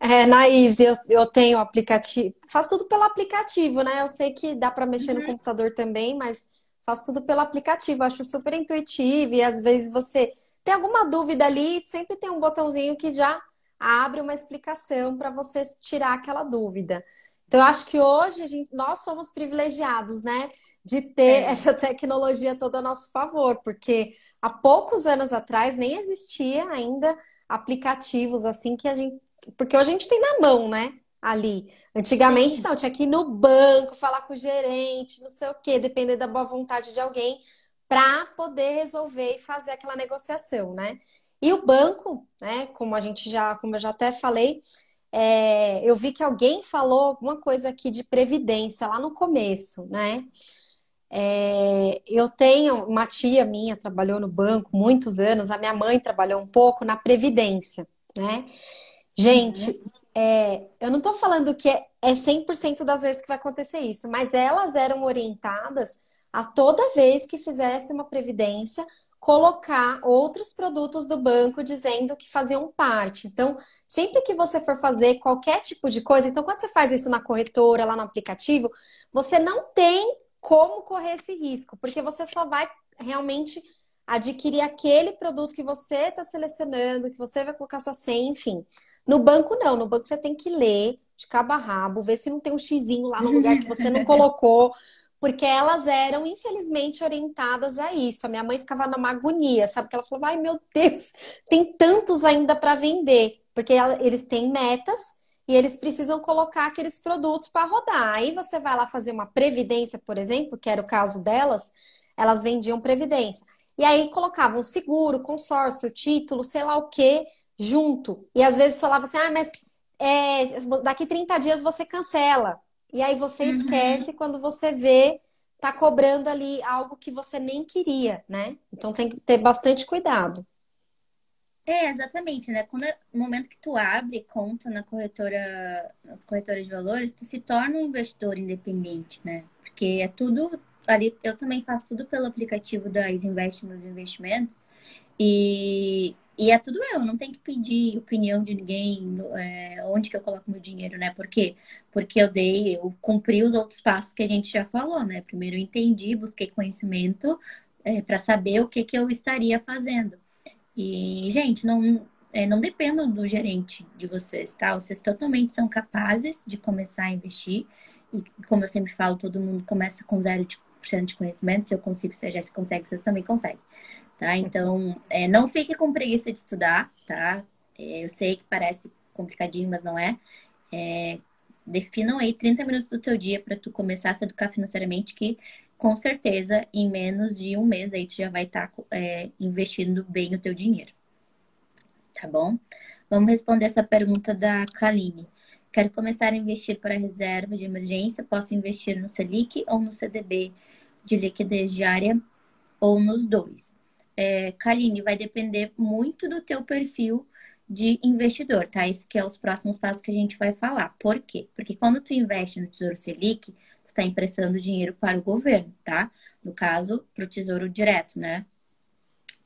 É, Naís, eu, eu tenho aplicativo. Faço tudo pelo aplicativo, né? Eu sei que dá para mexer uhum. no computador também, mas Faço tudo pelo aplicativo, acho super intuitivo e às vezes você tem alguma dúvida ali, sempre tem um botãozinho que já abre uma explicação para você tirar aquela dúvida. Então, eu acho que hoje gente, nós somos privilegiados, né? De ter é. essa tecnologia toda a nosso favor, porque há poucos anos atrás nem existia ainda aplicativos assim que a gente. Porque hoje a gente tem na mão, né? Ali. Antigamente, Sim. não, tinha que ir no banco, falar com o gerente, não sei o quê, depender da boa vontade de alguém para poder resolver e fazer aquela negociação, né? E o banco, né, como a gente já, como eu já até falei, é, eu vi que alguém falou alguma coisa aqui de previdência lá no começo, né? É, eu tenho uma tia minha trabalhou no banco muitos anos, a minha mãe trabalhou um pouco na previdência, né? Gente, uhum. É, eu não estou falando que é, é 100% das vezes que vai acontecer isso, mas elas eram orientadas a toda vez que fizesse uma previdência, colocar outros produtos do banco dizendo que faziam parte. Então, sempre que você for fazer qualquer tipo de coisa, então quando você faz isso na corretora, lá no aplicativo, você não tem como correr esse risco, porque você só vai realmente adquirir aquele produto que você está selecionando, que você vai colocar sua senha, enfim. No banco, não. No banco, você tem que ler de cabo a rabo, ver se não tem um xizinho lá no lugar que você não colocou. Porque elas eram, infelizmente, orientadas a isso. A minha mãe ficava numa agonia, sabe? Que ela falou: ai meu Deus, tem tantos ainda para vender. Porque eles têm metas e eles precisam colocar aqueles produtos para rodar. Aí você vai lá fazer uma previdência, por exemplo, que era o caso delas, elas vendiam previdência. E aí colocava um seguro, consórcio, título, sei lá o que, junto. E às vezes falava assim, ah, mas é, daqui 30 dias você cancela. E aí você uhum. esquece quando você vê, tá cobrando ali algo que você nem queria, né? Então tem que ter bastante cuidado. É, exatamente, né? Quando é, no momento que tu abre conta na corretora, nas corretoras de valores, tu se torna um investidor independente, né? Porque é tudo ali, eu também faço tudo pelo aplicativo das Investments Investimentos e, e é tudo eu, não tenho que pedir opinião de ninguém, é, onde que eu coloco meu dinheiro, né? Por quê? Porque eu dei, eu cumpri os outros passos que a gente já falou, né? Primeiro eu entendi, busquei conhecimento é, para saber o que que eu estaria fazendo. E, gente, não, é, não dependam do gerente de vocês, tá? Vocês totalmente são capazes de começar a investir. E, como eu sempre falo, todo mundo começa com 0% de conhecimento. Se eu consigo, se a Jéssica consegue, vocês também conseguem, tá? Então, é, não fique com preguiça de estudar, tá? É, eu sei que parece complicadinho, mas não é. é definam aí 30 minutos do teu dia para tu começar a se educar financeiramente, que com certeza, em menos de um mês aí, tu já vai estar tá, é, investindo bem o teu dinheiro. Tá bom? Vamos responder essa pergunta da Kaline. Quero começar a investir para reserva de emergência. Posso investir no Selic ou no CDB de liquidez diária ou nos dois? É, Kaline, vai depender muito do teu perfil de investidor, tá? Isso que é os próximos passos que a gente vai falar. Por quê? Porque quando tu investe no Tesouro Selic, está emprestando dinheiro para o governo, tá? No caso, para o Tesouro Direto, né?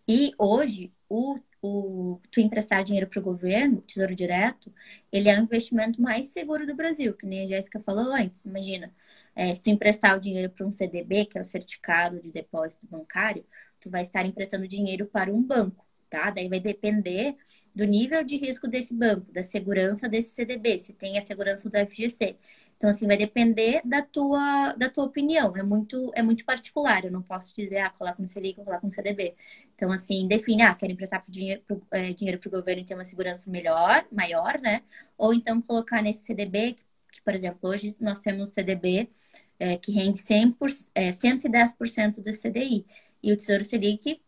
E hoje, o, o tu emprestar dinheiro para o governo, Tesouro Direto, ele é o investimento mais seguro do Brasil, que nem a Jéssica falou antes. Imagina, é, se tu emprestar o dinheiro para um CDB, que é o Certificado de Depósito Bancário, tu vai estar emprestando dinheiro para um banco, tá? Daí vai depender do nível de risco desse banco, da segurança desse CDB, se tem a segurança do FGC. Então, assim, vai depender da tua, da tua opinião. É muito, é muito particular. Eu não posso dizer, ah, coloca no Selic coloca no CDB. Então, assim, define, ah, quero emprestar pro dinheiro, pro, é, dinheiro para o governo e ter uma segurança melhor, maior, né? Ou então colocar nesse CDB, que, por exemplo, hoje nós temos CDB é, que rende 100%, é, 110% do CDI. E o Tesouro Selic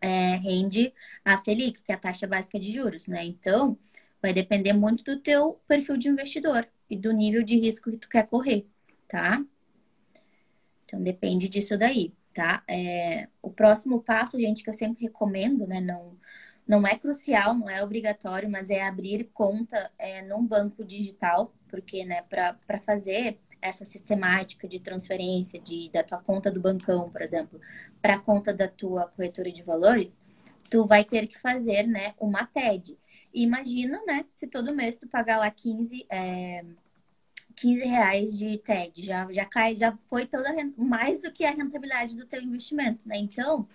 é, rende a Selic, que é a taxa básica de juros, né? Então, vai depender muito do teu perfil de investidor e do nível de risco que tu quer correr, tá? Então depende disso daí, tá? É, o próximo passo, gente, que eu sempre recomendo, né? Não, não é crucial, não é obrigatório, mas é abrir conta é, num banco digital, porque, né, para fazer essa sistemática de transferência de, da tua conta do bancão, por exemplo, para a conta da tua corretora de valores, tu vai ter que fazer, né, uma TED imagina, né, se todo mês tu pagar lá 15, é, 15 reais de TED, já, já cai, já foi toda mais do que a rentabilidade do teu investimento, né? Então,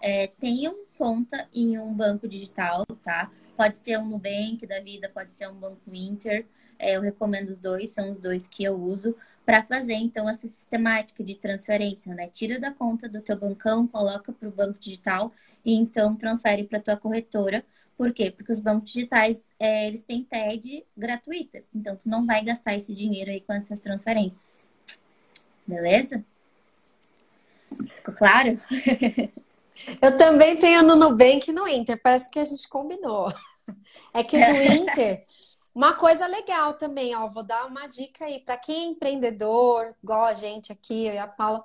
é, tenha conta em um banco digital, tá? Pode ser um Nubank da vida, pode ser um Banco Inter. É, eu recomendo os dois, são os dois que eu uso para fazer então essa sistemática de transferência, né? Tira da conta do teu bancão, coloca para o banco digital e então transfere para tua corretora por quê? Porque os bancos digitais, é, eles têm TED gratuita. Então, tu não vai gastar esse dinheiro aí com essas transferências. Beleza? Ficou claro? Eu também tenho no Nubank e no Inter. Parece que a gente combinou. É que do Inter, uma coisa legal também, ó, vou dar uma dica aí para quem é empreendedor, igual a gente aqui, eu e a Paula,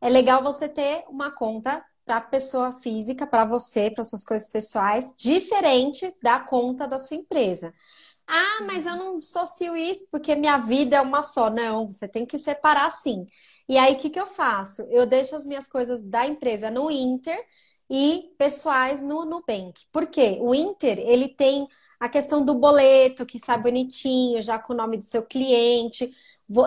é legal você ter uma conta para pessoa física, para você, para suas coisas pessoais, diferente da conta da sua empresa. Ah, mas eu não associo isso porque minha vida é uma só. Não, você tem que separar sim. E aí, o que, que eu faço? Eu deixo as minhas coisas da empresa no Inter e pessoais no Nubank. Por quê? O Inter, ele tem a questão do boleto, que sai bonitinho, já com o nome do seu cliente.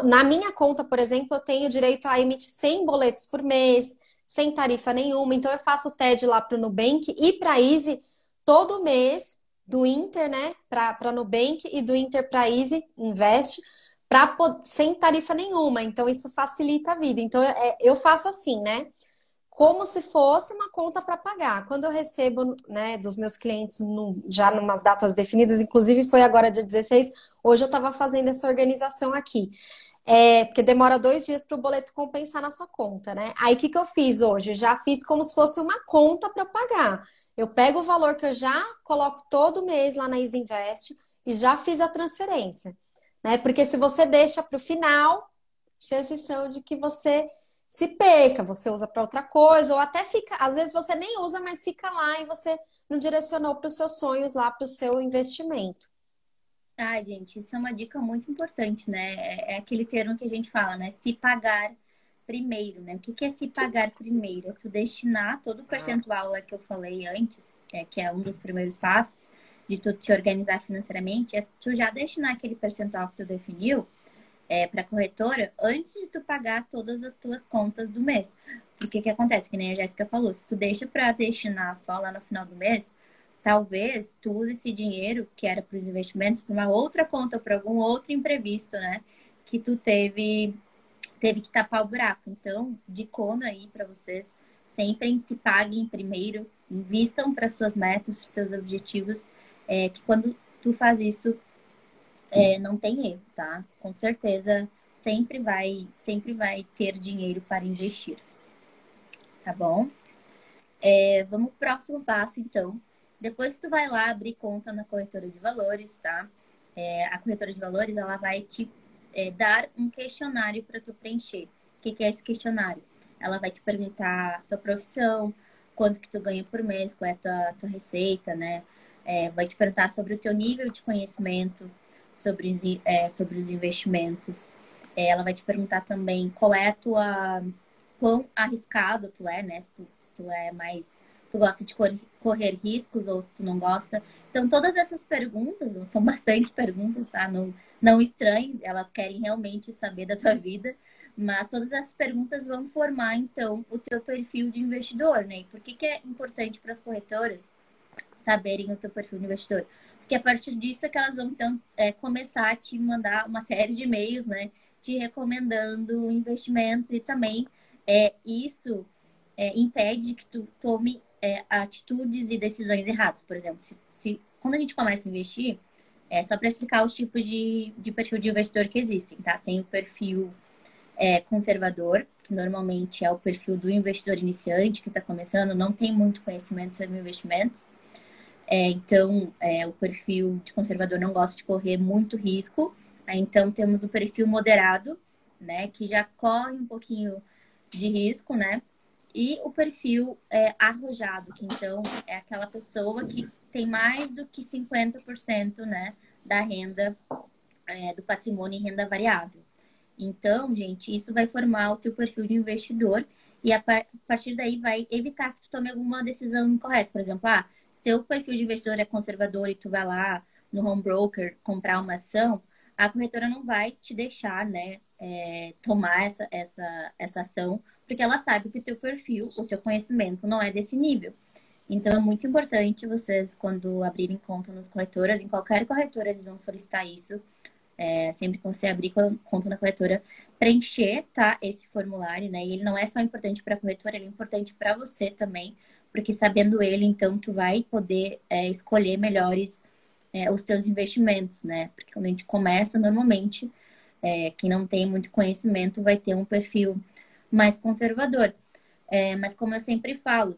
Na minha conta, por exemplo, eu tenho direito a emitir 100 boletos por mês sem tarifa nenhuma. Então eu faço o TED lá para o Nubank e para a Easy todo mês do Inter, né, para Nubank e do Inter para Easy Invest, pra, sem tarifa nenhuma. Então isso facilita a vida. Então é, eu faço assim, né? Como se fosse uma conta para pagar. Quando eu recebo, né, dos meus clientes no, já numas datas definidas, inclusive foi agora dia 16, hoje eu estava fazendo essa organização aqui. É, porque demora dois dias para o boleto compensar na sua conta, né? Aí o que, que eu fiz hoje? Já fiz como se fosse uma conta para pagar. Eu pego o valor que eu já coloco todo mês lá na Isinvest e já fiz a transferência, né? Porque se você deixa para o final, chances são de que você se perca, você usa para outra coisa, ou até fica, às vezes você nem usa, mas fica lá e você não direcionou para os seus sonhos lá, para o seu investimento. Ah, gente, isso é uma dica muito importante, né? É, é aquele termo que a gente fala, né? Se pagar primeiro, né? O que, é se pagar primeiro? É tu destinar todo o percentual lá que eu falei antes, é, que é um dos primeiros passos de tu te organizar financeiramente, é tu já destinar aquele percentual que tu definiu é, para corretora antes de tu pagar todas as tuas contas do mês. Porque que acontece? Que nem a Jéssica falou, se tu deixa para destinar só lá no final do mês, talvez tu use esse dinheiro que era para os investimentos para uma outra conta, para algum outro imprevisto, né? Que tu teve teve que tapar o buraco. Então, dicona aí para vocês, sempre se paguem primeiro, invistam para suas metas, para seus objetivos, é, que quando tu faz isso, é, não tem erro, tá? Com certeza, sempre vai, sempre vai ter dinheiro para investir. Tá bom? É, vamos pro próximo passo, então, depois que tu vai lá abrir conta na corretora de valores, tá? É, a corretora de valores, ela vai te é, dar um questionário para tu preencher. O que, que, é esse questionário? Ela vai te perguntar tua profissão, quanto que tu ganha por mês, qual é a tua, tua receita, né? É, vai te perguntar sobre o teu nível de conhecimento, sobre os, é, sobre os investimentos. É, ela vai te perguntar também qual é a tua... quão arriscado tu é, né? Se tu, se tu é mais tu gosta de correr riscos ou se tu não gosta. Então, todas essas perguntas, são bastante perguntas, tá? Não, não estranhe, elas querem realmente saber da tua vida, mas todas essas perguntas vão formar, então, o teu perfil de investidor, né? E por que, que é importante para as corretoras saberem o teu perfil de investidor? Porque a partir disso é que elas vão, então, é, começar a te mandar uma série de e-mails, né? Te recomendando investimentos e também é, isso é, impede que tu tome é, atitudes e decisões erradas. Por exemplo, se, se, quando a gente começa a investir, é só para explicar os tipos de, de perfil de investidor que existem, tá? Tem o perfil é, conservador, que normalmente é o perfil do investidor iniciante que está começando, não tem muito conhecimento sobre investimentos. É, então, é, o perfil de conservador não gosta de correr muito risco. então, temos o perfil moderado, né, que já corre um pouquinho de risco, né? E o perfil é, arrojado, que então é aquela pessoa que tem mais do que 50% né, da renda, é, do patrimônio em renda variável. Então, gente, isso vai formar o teu perfil de investidor e a, partir daí vai evitar que tu tome alguma decisão incorreta. Por exemplo, ah, teu perfil de investidor é conservador e tu vai lá no home broker comprar uma ação, a corretora não vai te deixar, né, é, tomar essa, essa, essa ação porque ela sabe que o teu perfil, o teu conhecimento não é desse nível. Então é muito importante vocês, quando abrirem conta nas corretoras, em qualquer corretora eles vão solicitar isso. É, sempre que você abrir conta na corretora, preencher tá, esse formulário, né? E ele não é só importante para a corretora, ele é importante para você também, porque sabendo ele, então, tu vai poder é, escolher melhores é, os teus investimentos, né? Porque quando a gente começa, normalmente, é, quem não tem muito conhecimento vai ter um perfil mais conservador. É, mas como eu sempre falo,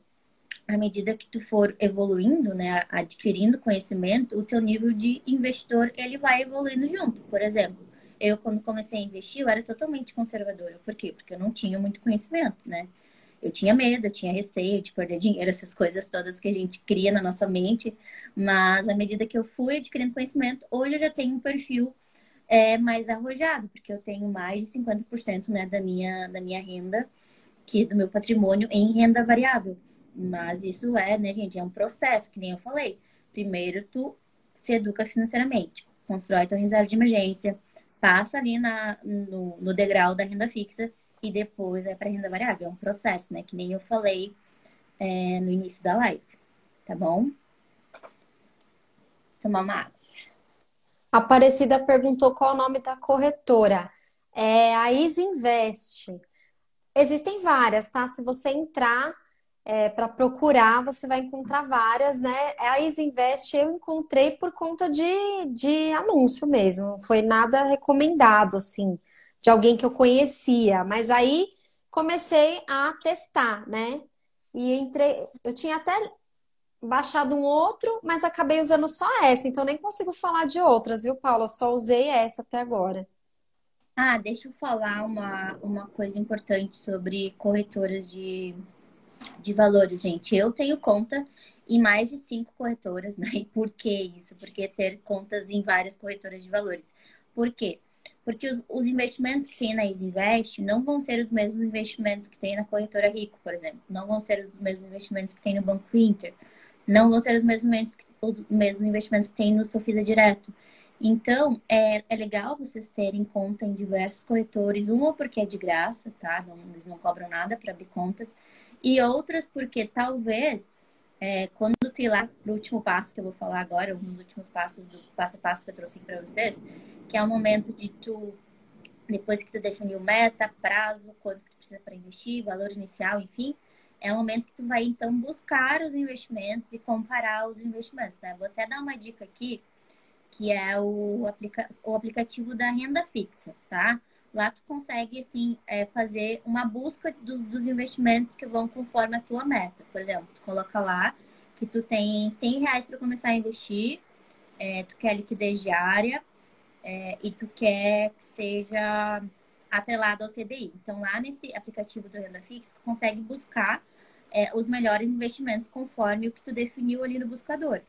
à medida que tu for evoluindo, né, adquirindo conhecimento, o teu nível de investidor ele vai evoluindo junto. Por exemplo, eu quando comecei a investir, eu era totalmente conservadora. Por quê? Porque eu não tinha muito conhecimento, né? Eu tinha medo, eu tinha receio de perder dinheiro, essas coisas todas que a gente cria na nossa mente. Mas à medida que eu fui adquirindo conhecimento, hoje eu já tenho um perfil é mais arrojado, porque eu tenho mais de 50% né, da, minha, da minha renda, que do meu patrimônio em renda variável. Mas isso é, né, gente, é um processo, que nem eu falei. Primeiro tu se educa financeiramente, constrói tua reserva de emergência, passa ali na, no, no degrau da renda fixa e depois vai para renda variável. É um processo, né? Que nem eu falei é, no início da live. Tá bom? Tomar uma água. Aparecida perguntou qual o nome da corretora. É a Easy Invest. Existem várias, tá? Se você entrar é, para procurar, você vai encontrar várias, né? A Easy Invest eu encontrei por conta de, de anúncio mesmo. Não foi nada recomendado, assim, de alguém que eu conhecia. Mas aí comecei a testar, né? E entrei, eu tinha até baixado um outro, mas acabei usando só essa, então nem consigo falar de outras, viu, Paula? Só usei essa até agora. Ah, deixa eu falar uma, uma coisa importante sobre corretoras de, de valores, gente. Eu tenho conta em mais de cinco corretoras, né? E por que isso? Porque ter contas em várias corretoras de valores. Por quê? Porque os, os investimentos que tem na Isinvest não vão ser os mesmos investimentos que tem na corretora Rico, por exemplo. Não vão ser os mesmos investimentos que tem no Banco Inter. Não vão ser os mesmos, os mesmos investimentos que tem no Sofisa Direto. Então, é, é legal vocês terem conta em diversos corretores. Uma porque é de graça, tá? Não, eles não cobram nada para abrir contas. E outras porque talvez é, quando tu ir lá pro último passo que eu vou falar agora, um dos últimos passos do passo a passo que eu trouxe para vocês, que é o momento de tu, depois que tu definiu meta, prazo, quanto que tu precisa para investir, valor inicial, enfim, é o momento que tu vai então buscar os investimentos e comparar os investimentos, né? Vou até dar uma dica aqui, que é o, aplica o aplicativo da renda fixa, tá? Lá tu consegue, assim, é, fazer uma busca dos, dos, investimentos que vão conforme a tua meta. Por exemplo, tu coloca lá que tu tem 100 reais para começar a investir, é, tu quer liquidez diária é, e tu quer que seja atrelado ao CDI. Então, lá nesse aplicativo do Renda Fixa, tu consegue buscar é, os melhores investimentos conforme o que tu definiu ali no buscador.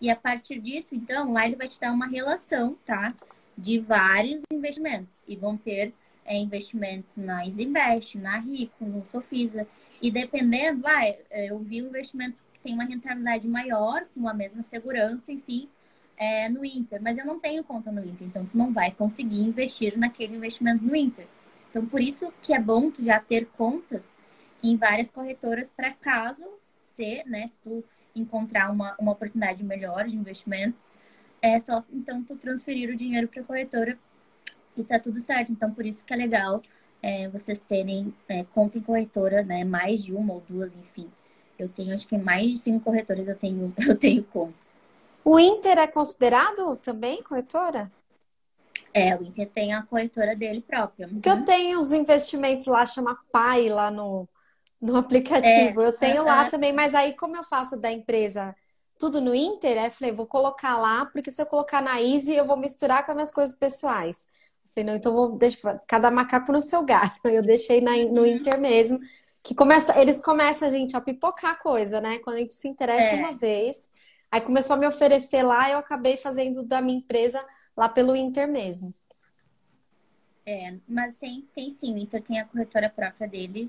E a partir disso, então, lá ele vai te dar uma relação, tá? De vários investimentos. E vão ter é, investimentos na Isinvest, na Rico, no Sofisa. E dependendo, vai, ah, eu vi um investimento que tem uma rentabilidade maior, com a mesma segurança, enfim, é, no Inter. Mas eu não tenho conta no Inter, então tu não vai conseguir investir naquele investimento no Inter. Então, por isso que é bom tu já ter contas em várias corretoras para caso se, né, se tu encontrar uma, uma oportunidade melhor de investimentos, é só então tu transferir o dinheiro para a corretora e tá tudo certo. Então, por isso que é legal é, vocês terem é, conta em corretora, né? Mais de uma ou duas, enfim. Eu tenho, acho que mais de cinco corretoras eu tenho, eu tenho conta. O Inter é considerado também corretora? É, o Inter tem a corretora dele própria. Porque eu tenho os investimentos lá, chama Pai, lá no, no aplicativo. É, eu tenho lá também, mas aí como eu faço da empresa tudo no Inter, aí falei, vou colocar lá, porque se eu colocar na Easy, eu vou misturar com as minhas coisas pessoais. falei, não, então vou deixar cada macaco no seu galho. Eu deixei na, no. Inter mesmo. Que começa, eles começam, gente, a pipocar coisa, né? Quando a gente se interessa é. uma vez. Aí começou a me oferecer lá, eu acabei fazendo da minha empresa lá pelo Inter mesmo. É, mas tem, tem sim, o Inter tem a corretora própria dele.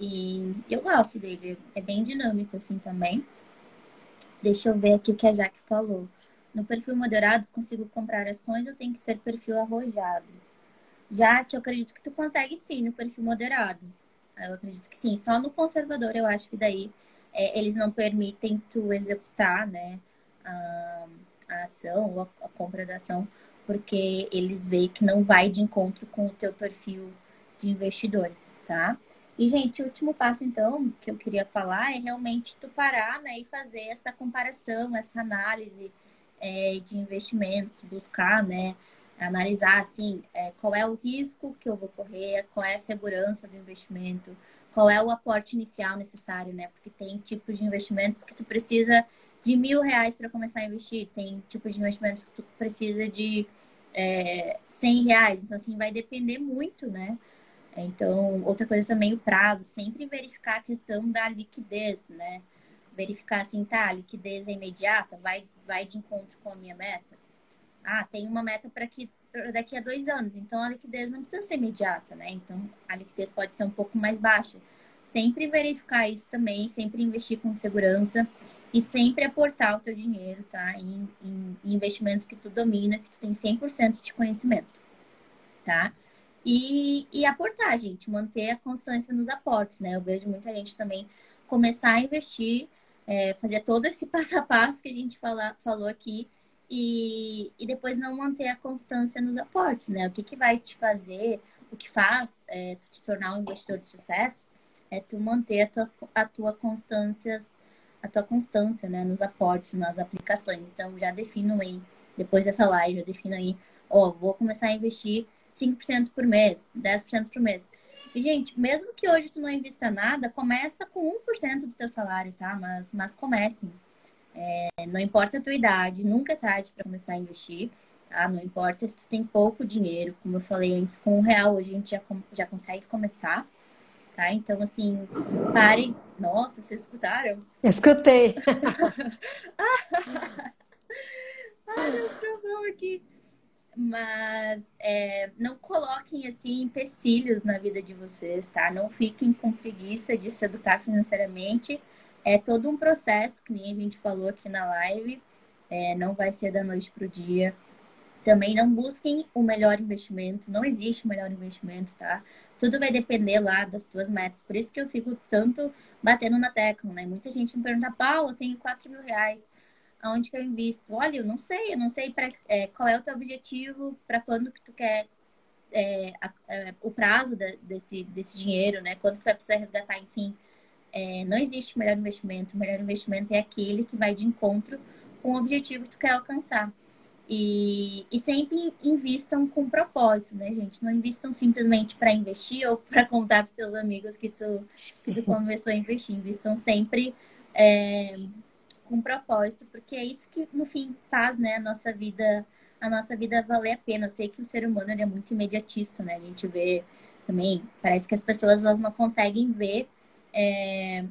E eu gosto dele. É bem dinâmico, assim, também. Deixa eu ver aqui o que a Jaque falou. No perfil moderado, consigo comprar ações ou tem que ser perfil arrojado? Já que eu acredito que tu consegue sim no perfil moderado. Eu acredito que sim. Só no conservador eu acho que daí é, eles não permitem tu executar né, a, a ação ou a, a, compra da ação, porque eles veem que não vai de encontro com o teu perfil de investidor, tá? E, gente, o último passo, então, que eu queria falar é realmente tu parar né, e fazer essa comparação, essa análise é, de investimentos, buscar, né, analisar, assim, é, qual é o risco que eu vou correr, qual é a segurança do investimento, qual é o aporte inicial necessário, né? Porque tem tipos de investimentos que tu precisa de mil reais para começar a investir, tem tipos de investimentos que tu precisa de é, cem reais. Então, assim, vai depender muito, né? Então, outra coisa também, o prazo, sempre verificar a questão da liquidez, né? Verificar assim, tá, a liquidez é imediata, vai, vai de encontro com a minha meta. Ah, tem uma meta para que daqui a dois anos, então a liquidez não precisa ser imediata, né? Então, a liquidez pode ser um pouco mais baixa. Sempre verificar isso também, sempre investir com segurança e sempre aportar o teu dinheiro, tá? Em, em investimentos que tu domina, que tu tem 100% de conhecimento, tá? E, e aportar, gente, manter a constância nos aportes, né? Eu vejo muita gente também começar a investir, é, fazer todo esse passo a passo que a gente fala, falou aqui e, e depois não manter a constância nos aportes, né? O que, que vai te fazer, o que faz é, te tornar um investidor de sucesso é tu manter a tua, a tua constância, a tua constância, né? Nos aportes, nas aplicações. Então, já defino aí, depois dessa live, eu defino aí, ó, vou começar a investir 5% por mês, 10% por mês. E, gente, mesmo que hoje tu não invista nada, começa com 1% do teu salário, tá? Mas, mas comecem. É, não importa a tua idade, nunca é tarde para começar a investir, tá? Não importa se tu tem pouco dinheiro, como eu falei antes, com um real hoje a gente já, já consegue começar, tá? Então, assim, parem. Nossa, vocês escutaram? Escutei. Ai, meu trovão aqui. Mas é, não coloquem assim empecilhos na vida de vocês, tá? Não fiquem com preguiça de se educar financeiramente. É todo um processo, que nem a gente falou aqui na live. É, não vai ser da noite para o dia. Também não busquem o melhor investimento. Não existe o melhor investimento, tá? Tudo vai depender lá das tuas metas. Por isso que eu fico tanto batendo na tecla, né? Muita gente me pergunta, Paulo, eu tenho 4 mil reais aonde que eu invisto? Olha, eu não sei, eu não sei pra, é, qual é o teu objetivo, para quando que tu quer é, a, a, é, o prazo da, desse, desse dinheiro, né? Quanto tu vai precisar resgatar, enfim. É, não existe melhor investimento. O melhor investimento é aquele que vai de encontro com o objetivo que tu quer alcançar. E, e sempre invistam com propósito, né, gente? Não invistam simplesmente para investir ou para contar para seus amigos que tu, que tu começou a investir. Invistam sempre é, com propósito, porque é isso que no fim faz, né, a nossa vida, a nossa vida valer a pena. Eu sei que o ser humano ele é muito imediatista, né? A gente vê também, parece que as pessoas elas não conseguem ver é,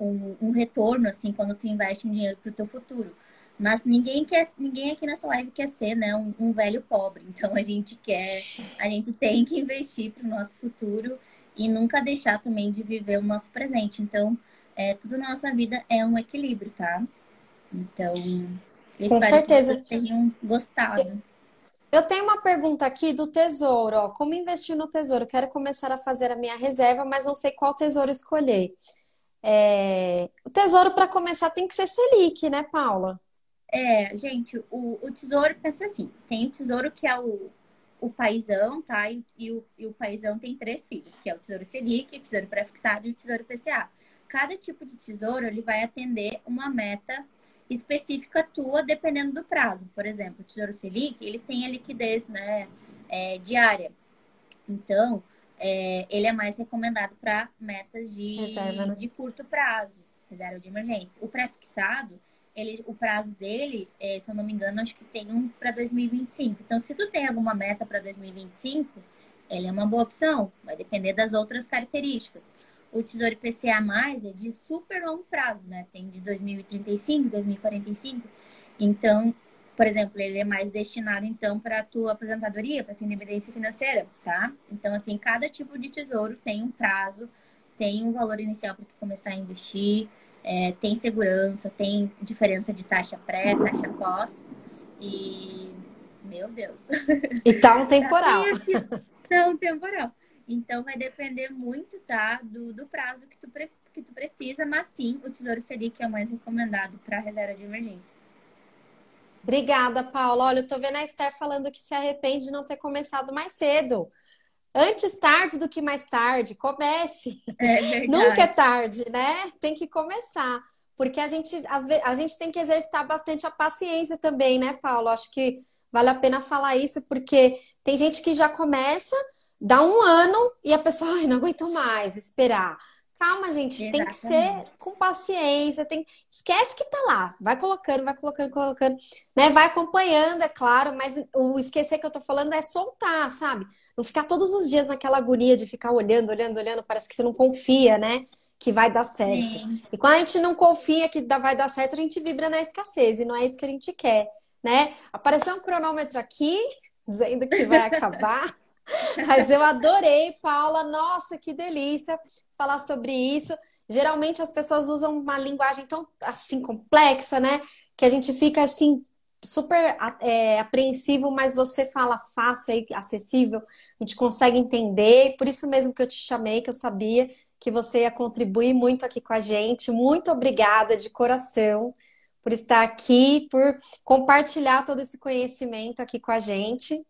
um, um, retorno assim quando tu investe um dinheiro para o teu futuro. Mas ninguém quer, ninguém aqui nessa live quer ser, né, um, um velho pobre. Então a gente quer, a gente tem que investir para o nosso futuro e nunca deixar também de viver o nosso presente. Então é, tudo na nossa vida é um equilíbrio, tá? Então, eu Com certeza. que vocês tenham gostado. Eu tenho uma pergunta aqui do tesouro, ó. Como investir no tesouro? Quero começar a fazer a minha reserva, mas não sei qual tesouro escolher. É... O tesouro, para começar, tem que ser Selic, né, Paula? É, gente, o, o tesouro, pensa assim: tem o tesouro que é o, o paizão, tá? E, e, o, e o paizão tem três filhos, que é o tesouro Selic, o tesouro pré-fixado e o tesouro PCA cada tipo de tesouro ele vai atender uma meta específica tua, dependendo do prazo. Por exemplo, o Tesouro Selic, ele tem a liquidez né, é, diária. Então, é, ele é mais recomendado para metas de, Reserva, né? de curto prazo, reserva de emergência. O pré-fixado, ele, o prazo dele, é, se eu não me engano, acho que tem um para 2025. Então, se tu tem alguma meta para 2025, ele é uma boa opção. Vai depender das outras características. O Tesouro IPCA+, é de super longo prazo, né? Tem de 2035, 2045. Então, por exemplo, ele é mais destinado, então, para a tua aposentadoria, para a tua independência financeira, tá? Então, assim, cada tipo de tesouro tem um prazo, tem um valor inicial para tu começar a investir, é, tem segurança, tem diferença de taxa pré, taxa pós. E, meu Deus. E tá um temporal. tá um temporal. Então vai depender muito, tá, do, do prazo que tu, que tu precisa, mas sim, o Tesouro Selic é o mais recomendado para reserva de emergência. Obrigada, Paula. Olha, eu tô vendo a Esther falando que se arrepende de não ter começado mais cedo. Antes tarde do que mais tarde, comece. É Nunca é tarde, né? Tem que começar. Porque a gente, às vezes, a gente tem que exercitar bastante a paciência também, né, Paulo? Acho que vale a pena falar isso, porque tem gente que já começa, Dá um ano e a pessoa, ai, não aguento mais esperar. Calma, gente, Exatamente. tem que ser com paciência, tem... esquece que tá lá, vai colocando, vai colocando, colocando, né? Vai acompanhando, é claro, mas o esquecer que eu tô falando é soltar, sabe? Não ficar todos os dias naquela agonia de ficar olhando, olhando, olhando, parece que você não confia, né? Que vai dar certo. Sim. E quando a gente não confia que vai dar certo, a gente vibra na escassez, e não é isso que a gente quer, né? Apareceu um cronômetro aqui, dizendo que vai acabar. Mas eu adorei, Paula. Nossa, que delícia falar sobre isso. Geralmente as pessoas usam uma linguagem tão assim complexa, né? Que a gente fica assim super é, apreensivo, mas você fala fácil e acessível, a gente consegue entender. Por isso mesmo que eu te chamei, que eu sabia que você ia contribuir muito aqui com a gente. Muito obrigada de coração por estar aqui, por compartilhar todo esse conhecimento aqui com a gente.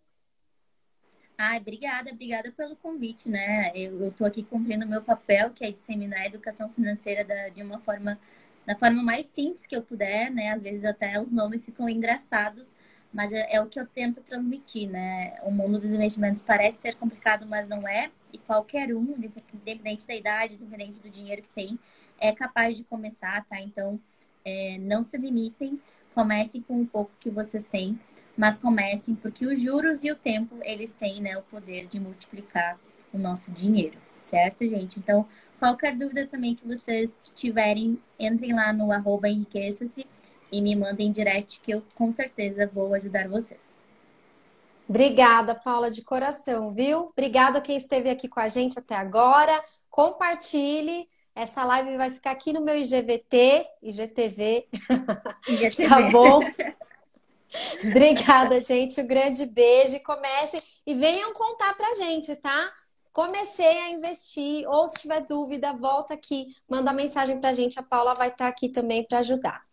Ai, obrigada, obrigada pelo convite, né? Eu estou aqui cumprindo meu papel, que é disseminar a educação financeira da, de uma forma, da forma mais simples que eu puder, né? Às vezes até os nomes ficam engraçados, mas é, é, o que eu tento transmitir, né? O mundo dos investimentos parece ser complicado, mas não é. E qualquer um, independente da idade, independente do dinheiro que tem, é capaz de começar, tá? Então, é, não se limitem, comecem com o pouco que vocês têm, mas comecem porque os juros e o tempo, eles têm, né, o poder de multiplicar o nosso dinheiro, certo, gente? Então, qualquer dúvida também que vocês tiverem, entrem lá no arroba enriqueça-se e me mandem direct que eu com certeza vou ajudar vocês. Obrigada, Paula, de coração, viu? Obrigada quem esteve aqui com a gente até agora. Compartilhe. Essa live vai ficar aqui no meu IGVT, IGTV. IGTV. tá bom? Obrigada, gente. Um grande beijo. Comecem e venham contar pra gente, tá? Comecei a investir, ou se tiver dúvida, volta aqui, manda mensagem pra gente. A Paula vai estar aqui também para ajudar.